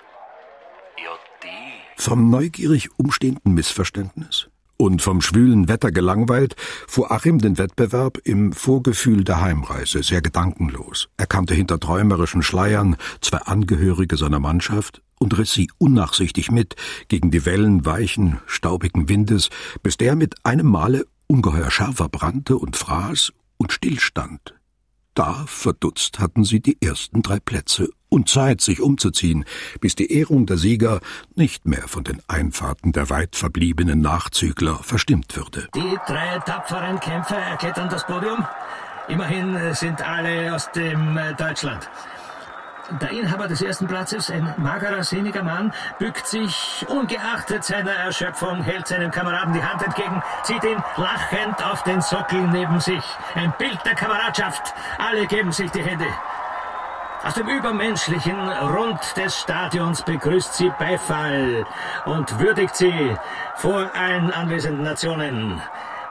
Ja, die. Vom neugierig umstehenden Missverständnis und vom schwülen Wetter gelangweilt, fuhr Achim den Wettbewerb im Vorgefühl der Heimreise sehr gedankenlos. Er kannte hinter träumerischen Schleiern zwei Angehörige seiner Mannschaft und riss sie unnachsichtig mit gegen die Wellen weichen, staubigen Windes, bis der mit einem Male ungeheuer scharfer brannte und fraß und stillstand. Da, verdutzt, hatten sie die ersten drei Plätze und Zeit, sich umzuziehen, bis die Ehrung der Sieger nicht mehr von den Einfahrten der weit verbliebenen Nachzügler verstimmt würde. Die drei tapferen Kämpfer erklettern das Podium. Immerhin sind alle aus dem äh, Deutschland. Der Inhaber des ersten Platzes, ein magerer, sehniger Mann, bückt sich ungeachtet seiner Erschöpfung, hält seinem Kameraden die Hand entgegen, zieht ihn lachend auf den Sockel neben sich. Ein Bild der Kameradschaft. Alle geben sich die Hände. Aus dem übermenschlichen Rund des Stadions begrüßt sie Beifall und würdigt sie vor allen anwesenden Nationen.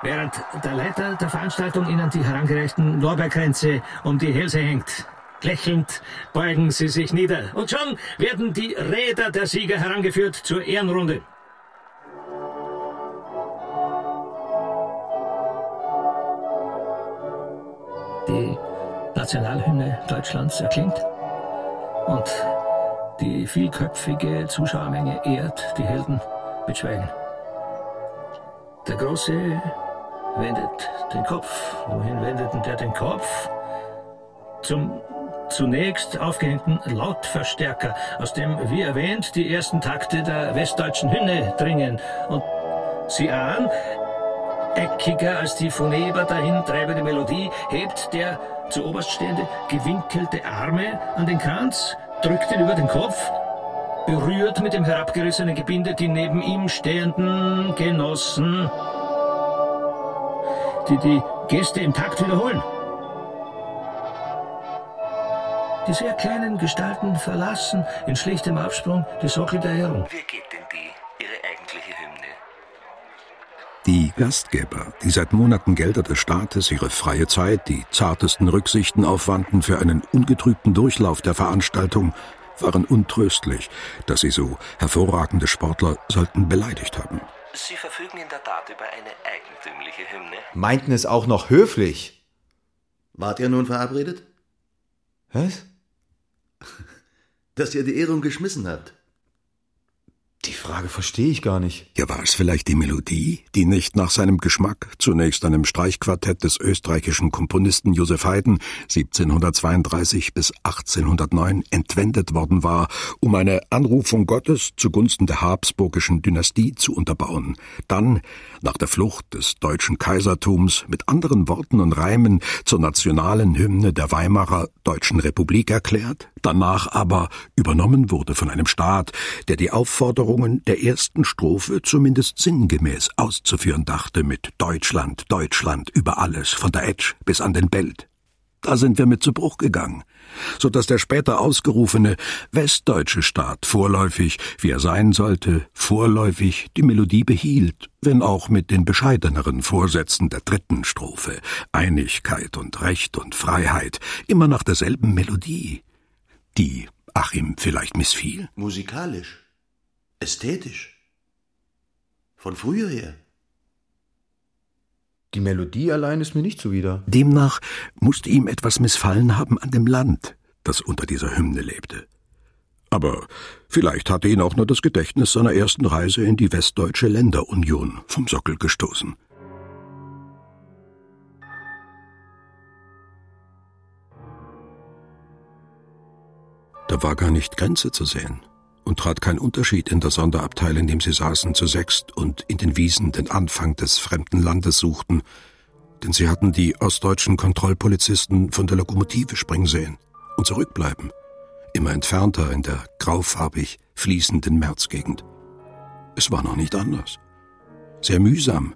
Während der Leiter der Veranstaltung ihnen die herangereichten Lorbeerkränze um die Hälse hängt. Lächelnd beugen sie sich nieder. Und schon werden die Räder der Sieger herangeführt zur Ehrenrunde. Die Nationalhymne Deutschlands erklingt und die vielköpfige Zuschauermenge ehrt die Helden mit Schweigen. Der Große wendet den Kopf. Wohin wendet denn der den Kopf? Zum zunächst aufgehängten Lautverstärker, aus dem, wie erwähnt, die ersten Takte der westdeutschen Hymne dringen. Und Sie ahnen, eckiger als die Phoneber dahintreibende Melodie, hebt der zu oberst stehende gewinkelte Arme an den Kranz, drückt ihn über den Kopf berührt mit dem herabgerissenen Gebinde die neben ihm stehenden Genossen, die die Geste im Takt wiederholen. Die sehr kleinen Gestalten verlassen in schlichtem Absprung die Sockel der Ehrung. Wie geht denn die, ihre eigentliche Hymne? Die Gastgeber, die seit Monaten Gelder des Staates, ihre freie Zeit, die zartesten Rücksichten aufwandten für einen ungetrübten Durchlauf der Veranstaltung, waren untröstlich, dass sie so hervorragende Sportler sollten beleidigt haben. Sie verfügen in der Tat über eine eigentümliche Hymne. Meinten es auch noch höflich. Wart ihr nun verabredet? Was? Dass ihr die Ehrung geschmissen habt. Die Frage verstehe ich gar nicht. Ja, war es vielleicht die Melodie, die nicht nach seinem Geschmack zunächst einem Streichquartett des österreichischen Komponisten Josef Haydn 1732 bis 1809 entwendet worden war, um eine Anrufung Gottes zugunsten der habsburgischen Dynastie zu unterbauen, dann nach der Flucht des deutschen Kaisertums mit anderen Worten und Reimen zur nationalen Hymne der Weimarer Deutschen Republik erklärt, danach aber übernommen wurde von einem Staat, der die Aufforderungen der ersten Strophe zumindest sinngemäß auszuführen dachte mit Deutschland, Deutschland über alles, von der Etsch bis an den Belt. Da sind wir mit zu Bruch gegangen, so dass der später ausgerufene westdeutsche Staat vorläufig, wie er sein sollte, vorläufig die Melodie behielt, wenn auch mit den bescheideneren Vorsätzen der dritten Strophe Einigkeit und Recht und Freiheit, immer nach derselben Melodie, die Achim vielleicht missfiel. Musikalisch. Ästhetisch. Von früher her. Die Melodie allein ist mir nicht zuwider. Demnach musste ihm etwas missfallen haben an dem Land, das unter dieser Hymne lebte. Aber vielleicht hatte ihn auch nur das Gedächtnis seiner ersten Reise in die Westdeutsche Länderunion vom Sockel gestoßen. Da war gar nicht Grenze zu sehen und trat kein Unterschied in der Sonderabteil, in dem sie saßen, zu sechst und in den Wiesen den Anfang des fremden Landes suchten, denn sie hatten die ostdeutschen Kontrollpolizisten von der Lokomotive springen sehen und zurückbleiben, immer entfernter in der graufarbig fließenden Märzgegend. Es war noch nicht anders. Sehr mühsam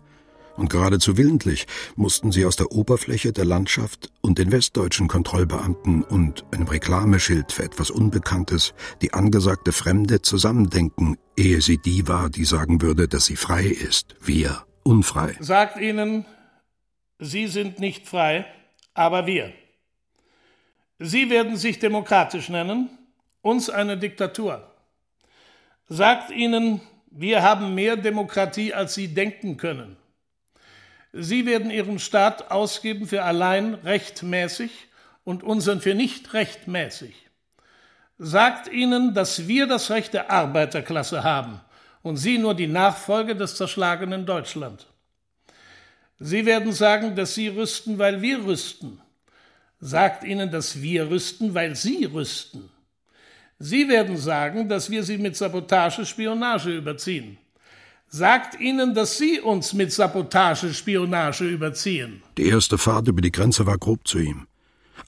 und geradezu willentlich mussten sie aus der Oberfläche der Landschaft und den westdeutschen Kontrollbeamten und einem Reklameschild für etwas Unbekanntes die angesagte Fremde zusammendenken, ehe sie die war, die sagen würde, dass sie frei ist, wir unfrei. Sagt ihnen, Sie sind nicht frei, aber wir. Sie werden sich demokratisch nennen, uns eine Diktatur. Sagt ihnen, wir haben mehr Demokratie, als Sie denken können. Sie werden Ihren Staat ausgeben für allein rechtmäßig und unseren für nicht rechtmäßig. Sagt ihnen, dass wir das Recht der Arbeiterklasse haben und Sie nur die Nachfolge des zerschlagenen Deutschland. Sie werden sagen, dass Sie rüsten, weil wir rüsten. Sagt ihnen, dass wir rüsten, weil Sie rüsten. Sie werden sagen, dass wir Sie mit Sabotage, Spionage überziehen. Sagt ihnen, dass Sie uns mit Sabotage, Spionage überziehen. Die erste Fahrt über die Grenze war grob zu ihm.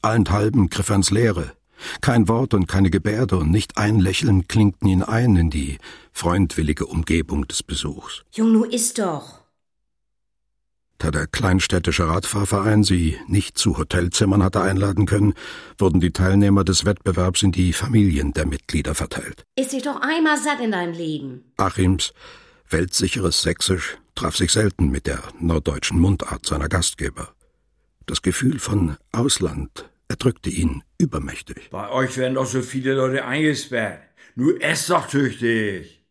Allenthalben griff er ins Leere. Kein Wort und keine Gebärde und nicht ein Lächeln klinkten ihn ein in die freundwillige Umgebung des Besuchs. Jung, nu ist doch. Da der kleinstädtische Radfahrverein sie nicht zu Hotelzimmern hatte einladen können, wurden die Teilnehmer des Wettbewerbs in die Familien der Mitglieder verteilt. Ist dich doch einmal satt in deinem Leben. Achims weltsicheres Sächsisch traf sich selten mit der norddeutschen Mundart seiner Gastgeber. Das Gefühl von Ausland erdrückte ihn übermächtig. Bei euch werden doch so viele Leute eingesperrt. Nur esst doch tüchtig.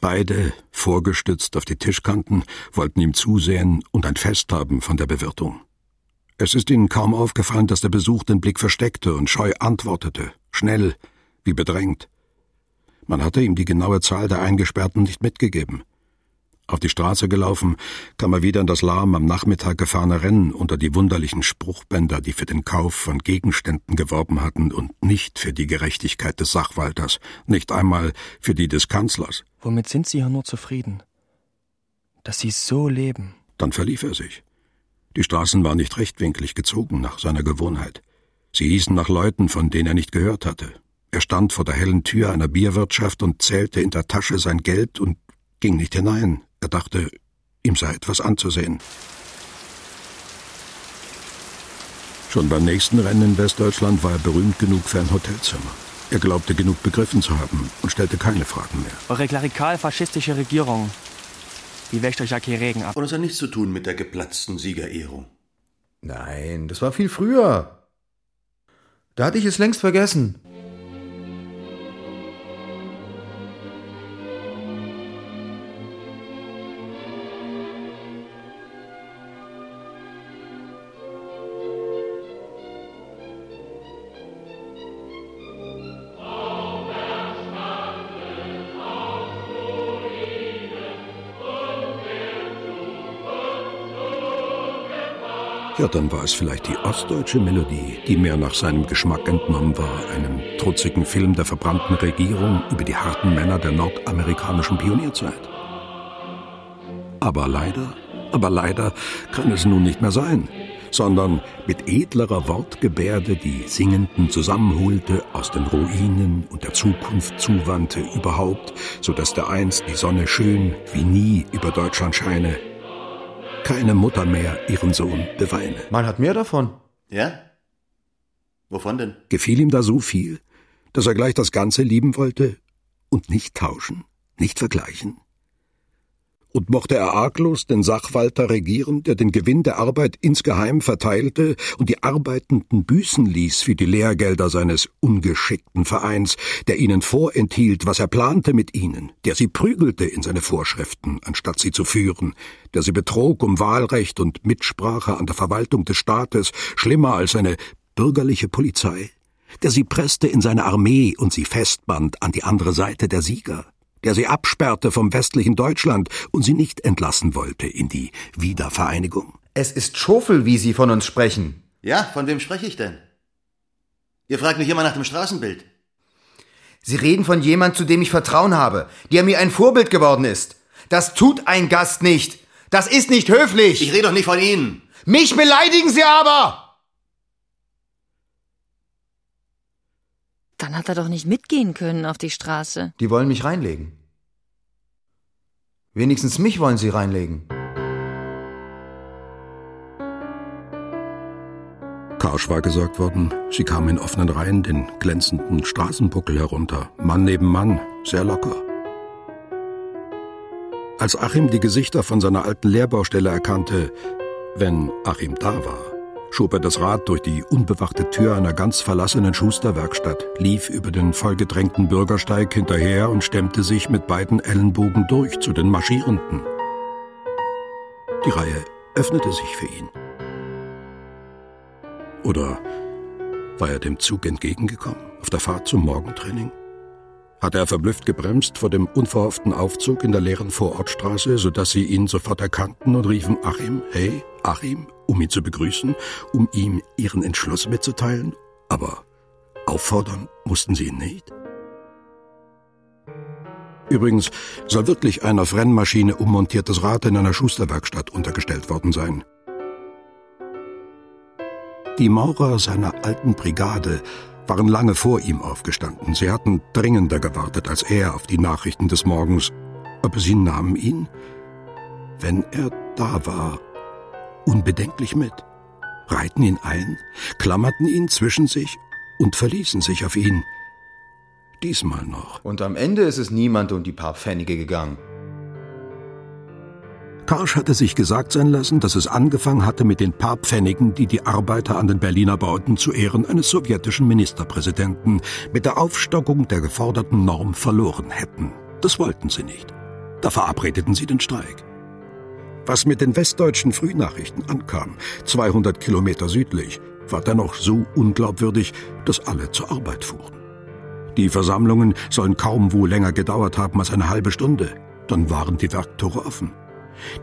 Beide, vorgestützt auf die Tischkanten, wollten ihm zusehen und ein Fest haben von der Bewirtung. Es ist ihnen kaum aufgefallen, dass der Besuch den Blick versteckte und scheu antwortete, schnell, wie bedrängt. Man hatte ihm die genaue Zahl der Eingesperrten nicht mitgegeben. Auf die Straße gelaufen, kam er wieder in das lahm am Nachmittag gefahrene Rennen unter die wunderlichen Spruchbänder, die für den Kauf von Gegenständen geworben hatten und nicht für die Gerechtigkeit des Sachwalters, nicht einmal für die des Kanzlers. Womit sind Sie ja nur zufrieden? Dass Sie so leben. Dann verlief er sich. Die Straßen waren nicht rechtwinklig gezogen nach seiner Gewohnheit. Sie hießen nach Leuten, von denen er nicht gehört hatte. Er stand vor der hellen Tür einer Bierwirtschaft und zählte in der Tasche sein Geld und ging nicht hinein. Er dachte, ihm sei etwas anzusehen. Schon beim nächsten Rennen in Westdeutschland war er berühmt genug für ein Hotelzimmer. Er glaubte genug begriffen zu haben und stellte keine Fragen mehr. Eure klerikal-faschistische Regierung, die wäscht euch ja keinen Regen ab. Und es hat nichts zu tun mit der geplatzten Siegerehrung. Nein, das war viel früher. Da hatte ich es längst vergessen. Ja, dann war es vielleicht die ostdeutsche Melodie, die mehr nach seinem Geschmack entnommen war, einem trutzigen Film der verbrannten Regierung über die harten Männer der nordamerikanischen Pionierzeit. Aber leider, aber leider kann es nun nicht mehr sein, sondern mit edlerer Wortgebärde die Singenden zusammenholte, aus den Ruinen und der Zukunft zuwandte überhaupt, so dass dereinst die Sonne schön wie nie über Deutschland scheine, keine Mutter mehr ihren Sohn beweine. Man hat mehr davon. Ja? Wovon denn? Gefiel ihm da so viel, dass er gleich das Ganze lieben wollte und nicht tauschen, nicht vergleichen? Und mochte er arglos den Sachwalter regieren, der den Gewinn der Arbeit insgeheim verteilte und die Arbeitenden büßen ließ für die Lehrgelder seines ungeschickten Vereins, der ihnen vorenthielt, was er plante mit ihnen, der sie prügelte in seine Vorschriften, anstatt sie zu führen, der sie betrog um Wahlrecht und Mitsprache an der Verwaltung des Staates, schlimmer als eine bürgerliche Polizei, der sie presste in seine Armee und sie festband an die andere Seite der Sieger, der sie absperrte vom westlichen Deutschland und sie nicht entlassen wollte in die Wiedervereinigung. Es ist Schofel, wie Sie von uns sprechen. Ja, von wem spreche ich denn? Ihr fragt mich immer nach dem Straßenbild. Sie reden von jemand, zu dem ich Vertrauen habe, der mir ein Vorbild geworden ist. Das tut ein Gast nicht. Das ist nicht höflich. Ich rede doch nicht von Ihnen. Mich beleidigen Sie aber! Dann hat er doch nicht mitgehen können auf die Straße. Die wollen mich reinlegen. Wenigstens mich wollen sie reinlegen. Karsch war gesagt worden, sie kam in offenen Reihen den glänzenden Straßenbuckel herunter, Mann neben Mann, sehr locker. Als Achim die Gesichter von seiner alten Lehrbaustelle erkannte, wenn Achim da war, schob er das Rad durch die unbewachte Tür einer ganz verlassenen Schusterwerkstatt, lief über den vollgedrängten Bürgersteig hinterher und stemmte sich mit beiden Ellenbogen durch zu den Marschierenden. Die Reihe öffnete sich für ihn. Oder war er dem Zug entgegengekommen auf der Fahrt zum Morgentraining? Hatte er verblüfft gebremst vor dem unverhofften Aufzug in der leeren Vorortstraße, sodass sie ihn sofort erkannten und riefen Achim, hey, Achim, um ihn zu begrüßen, um ihm ihren Entschluss mitzuteilen? Aber auffordern mussten sie ihn nicht? Übrigens soll wirklich ein auf Rennmaschine ummontiertes Rad in einer Schusterwerkstatt untergestellt worden sein. Die Maurer seiner alten Brigade waren lange vor ihm aufgestanden. Sie hatten dringender gewartet als er auf die Nachrichten des Morgens. Aber sie nahmen ihn, wenn er da war, unbedenklich mit, reihten ihn ein, klammerten ihn zwischen sich und verließen sich auf ihn. Diesmal noch. Und am Ende ist es niemand um die paar Pfennige gegangen. Karsch hatte sich gesagt sein lassen, dass es angefangen hatte mit den paar Pfennigen, die die Arbeiter an den Berliner Bauten zu Ehren eines sowjetischen Ministerpräsidenten mit der Aufstockung der geforderten Norm verloren hätten. Das wollten sie nicht. Da verabredeten sie den Streik. Was mit den westdeutschen Frühnachrichten ankam, 200 Kilometer südlich, war dennoch so unglaubwürdig, dass alle zur Arbeit fuhren. Die Versammlungen sollen kaum wohl länger gedauert haben als eine halbe Stunde. Dann waren die Werktore offen.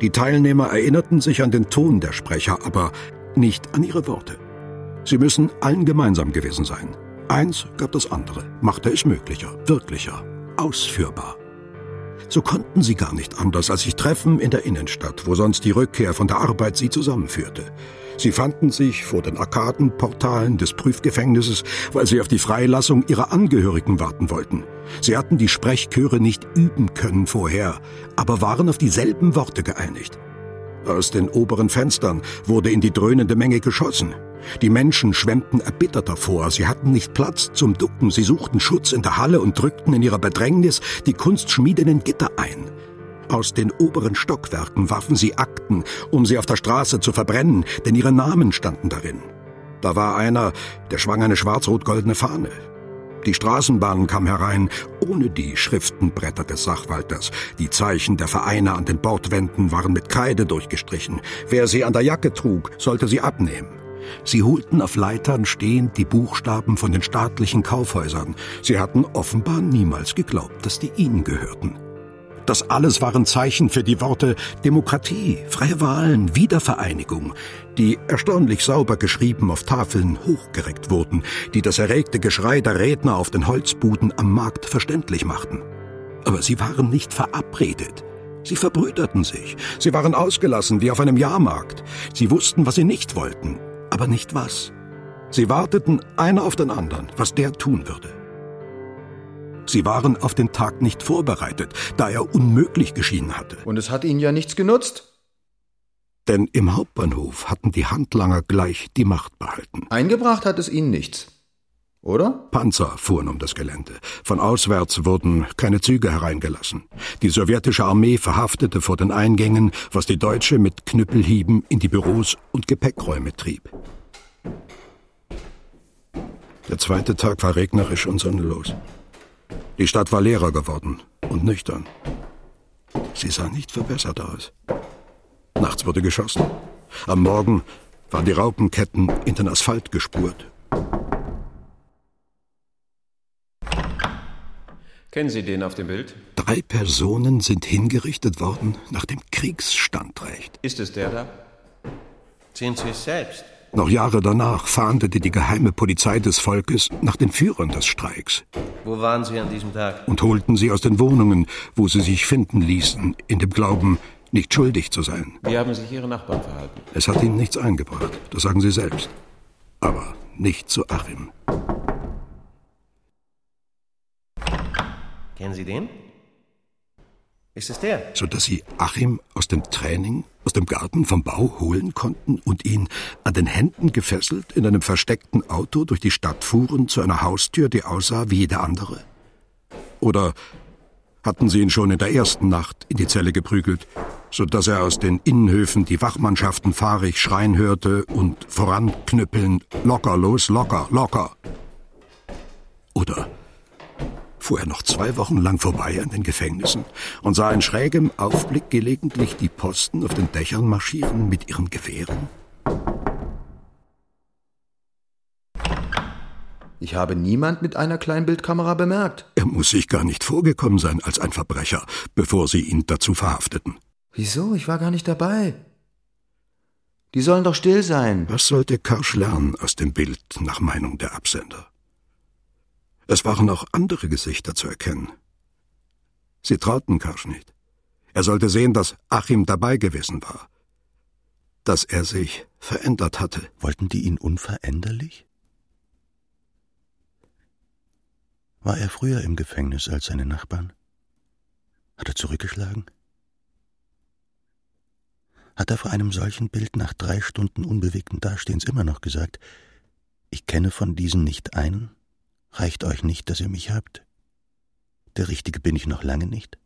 Die Teilnehmer erinnerten sich an den Ton der Sprecher, aber nicht an ihre Worte. Sie müssen allen gemeinsam gewesen sein. Eins gab das andere, machte es möglicher, wirklicher, ausführbar. So konnten sie gar nicht anders, als sich treffen in der Innenstadt, wo sonst die Rückkehr von der Arbeit sie zusammenführte. Sie fanden sich vor den Arkadenportalen des Prüfgefängnisses, weil sie auf die Freilassung ihrer Angehörigen warten wollten. Sie hatten die Sprechchöre nicht üben können vorher, aber waren auf dieselben Worte geeinigt. Aus den oberen Fenstern wurde in die dröhnende Menge geschossen. Die Menschen schwemmten erbittert davor, sie hatten nicht Platz zum Ducken, sie suchten Schutz in der Halle und drückten in ihrer Bedrängnis die kunstschmiedenden Gitter ein. Aus den oberen Stockwerken warfen sie Akten, um sie auf der Straße zu verbrennen, denn ihre Namen standen darin. Da war einer, der schwang eine schwarz-rot-goldene Fahne. Die Straßenbahn kam herein, ohne die Schriftenbretter des Sachwalters. Die Zeichen der Vereine an den Bordwänden waren mit Kreide durchgestrichen. Wer sie an der Jacke trug, sollte sie abnehmen. Sie holten auf Leitern stehend die Buchstaben von den staatlichen Kaufhäusern. Sie hatten offenbar niemals geglaubt, dass die ihnen gehörten. Das alles waren Zeichen für die Worte Demokratie, freie Wahlen, Wiedervereinigung, die erstaunlich sauber geschrieben auf Tafeln hochgereckt wurden, die das erregte Geschrei der Redner auf den Holzbuden am Markt verständlich machten. Aber sie waren nicht verabredet. Sie verbrüderten sich. Sie waren ausgelassen wie auf einem Jahrmarkt. Sie wussten, was sie nicht wollten, aber nicht was. Sie warteten einer auf den anderen, was der tun würde. Sie waren auf den Tag nicht vorbereitet, da er unmöglich geschienen hatte. Und es hat ihnen ja nichts genutzt. Denn im Hauptbahnhof hatten die Handlanger gleich die Macht behalten. Eingebracht hat es ihnen nichts. Oder? Panzer fuhren um das Gelände. Von auswärts wurden keine Züge hereingelassen. Die sowjetische Armee verhaftete vor den Eingängen, was die deutsche mit Knüppelhieben in die Büros und Gepäckräume trieb. Der zweite Tag war regnerisch und sonnenlos. Die Stadt war leerer geworden und nüchtern. Sie sah nicht verbessert aus. Nachts wurde geschossen. Am Morgen waren die Raupenketten in den Asphalt gespurt. Kennen Sie den auf dem Bild? Drei Personen sind hingerichtet worden nach dem Kriegsstandrecht. Ist es der da? Sind Sie es selbst? Noch Jahre danach fahndete die geheime Polizei des Volkes nach den Führern des Streiks. Wo waren Sie an diesem Tag? Und holten sie aus den Wohnungen, wo sie sich finden ließen, in dem Glauben, nicht schuldig zu sein. Wie haben sich Ihre Nachbarn verhalten? Es hat ihnen nichts eingebracht, das sagen sie selbst. Aber nicht zu Achim. Kennen Sie den? Ist es der? So dass sie Achim aus dem Training, aus dem Garten vom Bau holen konnten und ihn an den Händen gefesselt in einem versteckten Auto durch die Stadt fuhren zu einer Haustür, die aussah wie jede andere? Oder hatten sie ihn schon in der ersten Nacht in die Zelle geprügelt, so dass er aus den Innenhöfen die Wachmannschaften fahrig schreien hörte und voranknüppeln, locker los, locker, locker. Oder fuhr er noch zwei Wochen lang vorbei an den Gefängnissen und sah in schrägem Aufblick gelegentlich die Posten auf den Dächern marschieren mit ihren Gewehren? Ich habe niemand mit einer Kleinbildkamera bemerkt. Er muss sich gar nicht vorgekommen sein als ein Verbrecher, bevor sie ihn dazu verhafteten. Wieso? Ich war gar nicht dabei. Die sollen doch still sein. Was sollte Karsch lernen aus dem Bild nach Meinung der Absender? Es waren auch andere Gesichter zu erkennen. Sie trauten Karsch nicht. Er sollte sehen, dass Achim dabei gewesen war. Dass er sich verändert hatte. Wollten die ihn unveränderlich? War er früher im Gefängnis als seine Nachbarn? Hat er zurückgeschlagen? Hat er vor einem solchen Bild nach drei Stunden unbewegten Dastehens immer noch gesagt, ich kenne von diesen nicht einen? Reicht euch nicht, dass ihr mich habt? Der Richtige bin ich noch lange nicht?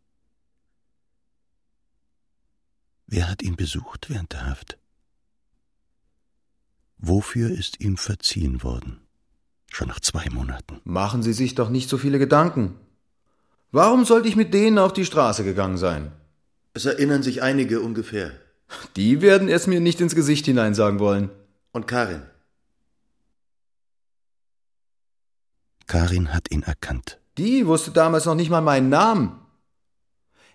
Wer hat ihn besucht während der Haft? Wofür ist ihm verziehen worden? Schon nach zwei Monaten. Machen Sie sich doch nicht so viele Gedanken. Warum sollte ich mit denen auf die Straße gegangen sein? Es erinnern sich einige ungefähr. Die werden es mir nicht ins Gesicht hinein sagen wollen. Und Karin? Karin hat ihn erkannt. Die wusste damals noch nicht mal meinen Namen.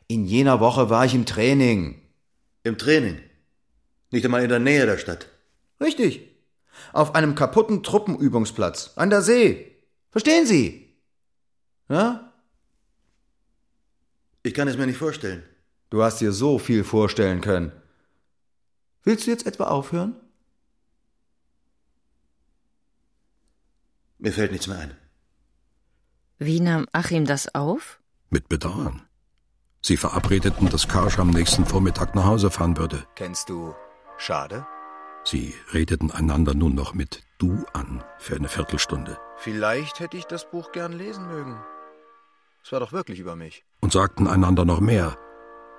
In jener Woche war ich im Training. Im Training? Nicht einmal in der Nähe der Stadt. Richtig. Auf einem kaputten Truppenübungsplatz an der See. Verstehen Sie? Ja? Ich kann es mir nicht vorstellen. Du hast dir so viel vorstellen können. Willst du jetzt etwa aufhören? Mir fällt nichts mehr ein. Wie nahm Achim das auf? Mit Bedauern. Sie verabredeten, dass Karsch am nächsten Vormittag nach Hause fahren würde. Kennst du Schade? Sie redeten einander nun noch mit Du an für eine Viertelstunde Vielleicht hätte ich das Buch gern lesen mögen. Es war doch wirklich über mich. und sagten einander noch mehr,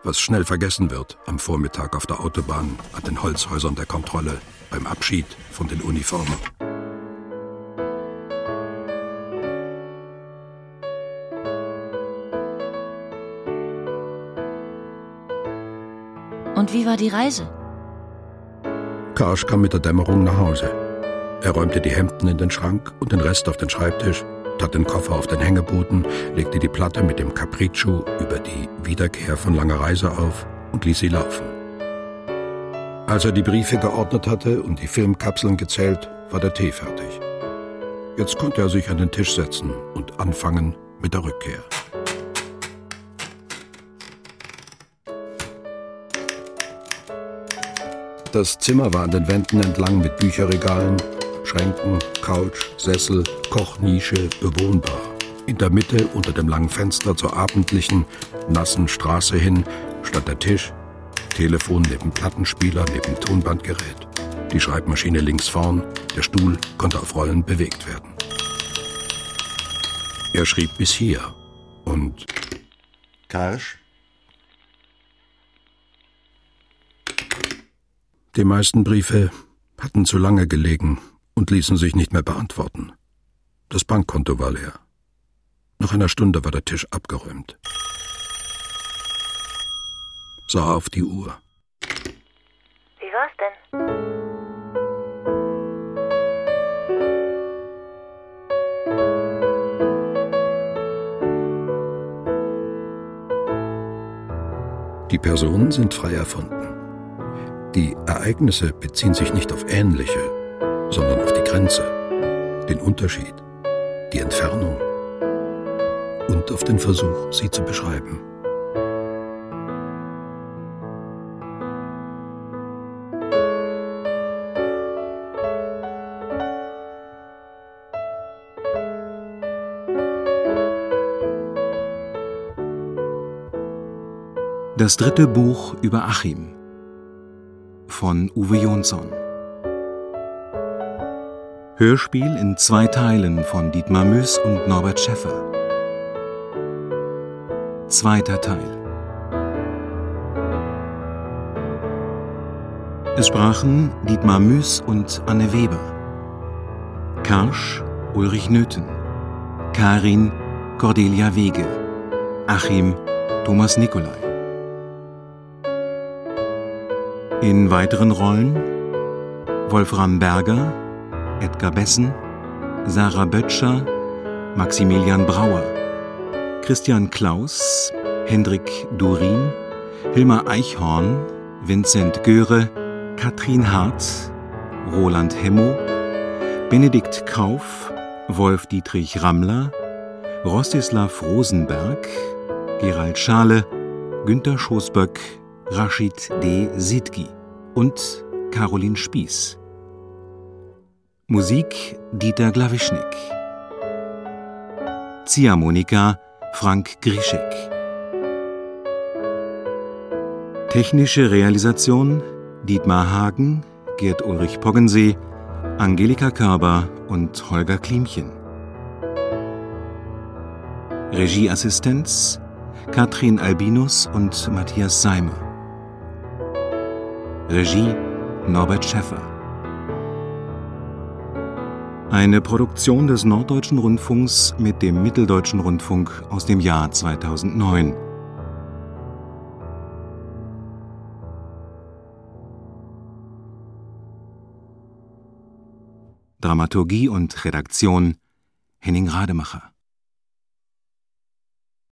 was schnell vergessen wird am Vormittag auf der Autobahn an den Holzhäusern der Kontrolle beim Abschied von den Uniformen. Und wie war die Reise? Karsch kam mit der Dämmerung nach Hause. Er räumte die Hemden in den Schrank und den Rest auf den Schreibtisch, tat den Koffer auf den Hängeboden, legte die Platte mit dem Capriccio über die Wiederkehr von langer Reise auf und ließ sie laufen. Als er die Briefe geordnet hatte und die Filmkapseln gezählt, war der Tee fertig. Jetzt konnte er sich an den Tisch setzen und anfangen mit der Rückkehr. Das Zimmer war an den Wänden entlang mit Bücherregalen, Schränken, Couch, Sessel, Kochnische bewohnbar. In der Mitte unter dem langen Fenster zur abendlichen, nassen Straße hin stand der Tisch, Telefon neben Plattenspieler, neben Tonbandgerät. Die Schreibmaschine links vorn, der Stuhl konnte auf Rollen bewegt werden. Er schrieb bis hier und Karsch? Die meisten Briefe hatten zu lange gelegen und ließen sich nicht mehr beantworten. Das Bankkonto war leer. Nach einer Stunde war der Tisch abgeräumt. Sah auf die Uhr. Wie war's denn? Die Personen sind frei erfunden. Die Ereignisse beziehen sich nicht auf ähnliche, sondern auf die Grenze, den Unterschied, die Entfernung und auf den Versuch, sie zu beschreiben. Das dritte Buch über Achim von Uwe Jonsson. Hörspiel in zwei Teilen von Dietmar Müß und Norbert Schäffer. Zweiter Teil. Es sprachen Dietmar Müß und Anne Weber. Karsch Ulrich Nöthen. Karin Cordelia Wege. Achim Thomas Nicolai. In weiteren Rollen Wolfram Berger, Edgar Bessen, Sarah Böttcher, Maximilian Brauer, Christian Klaus, Hendrik Durin, Hilmar Eichhorn, Vincent Göre, Katrin Hart, Roland Hemmo, Benedikt Kauf, Wolf Dietrich Rammler, Rostislav Rosenberg, Gerald Schale, Günter Schoßböck, Rashid D. Sidgi und Caroline Spieß. Musik Dieter Glawischnik. Ziehharmonika Frank Grischek. Technische Realisation Dietmar Hagen, Gerd Ulrich Poggensee, Angelika Körber und Holger Klimchen. Regieassistenz Katrin Albinus und Matthias Seimer. Regie Norbert Schäffer. Eine Produktion des Norddeutschen Rundfunks mit dem Mitteldeutschen Rundfunk aus dem Jahr 2009. Dramaturgie und Redaktion Henning Rademacher.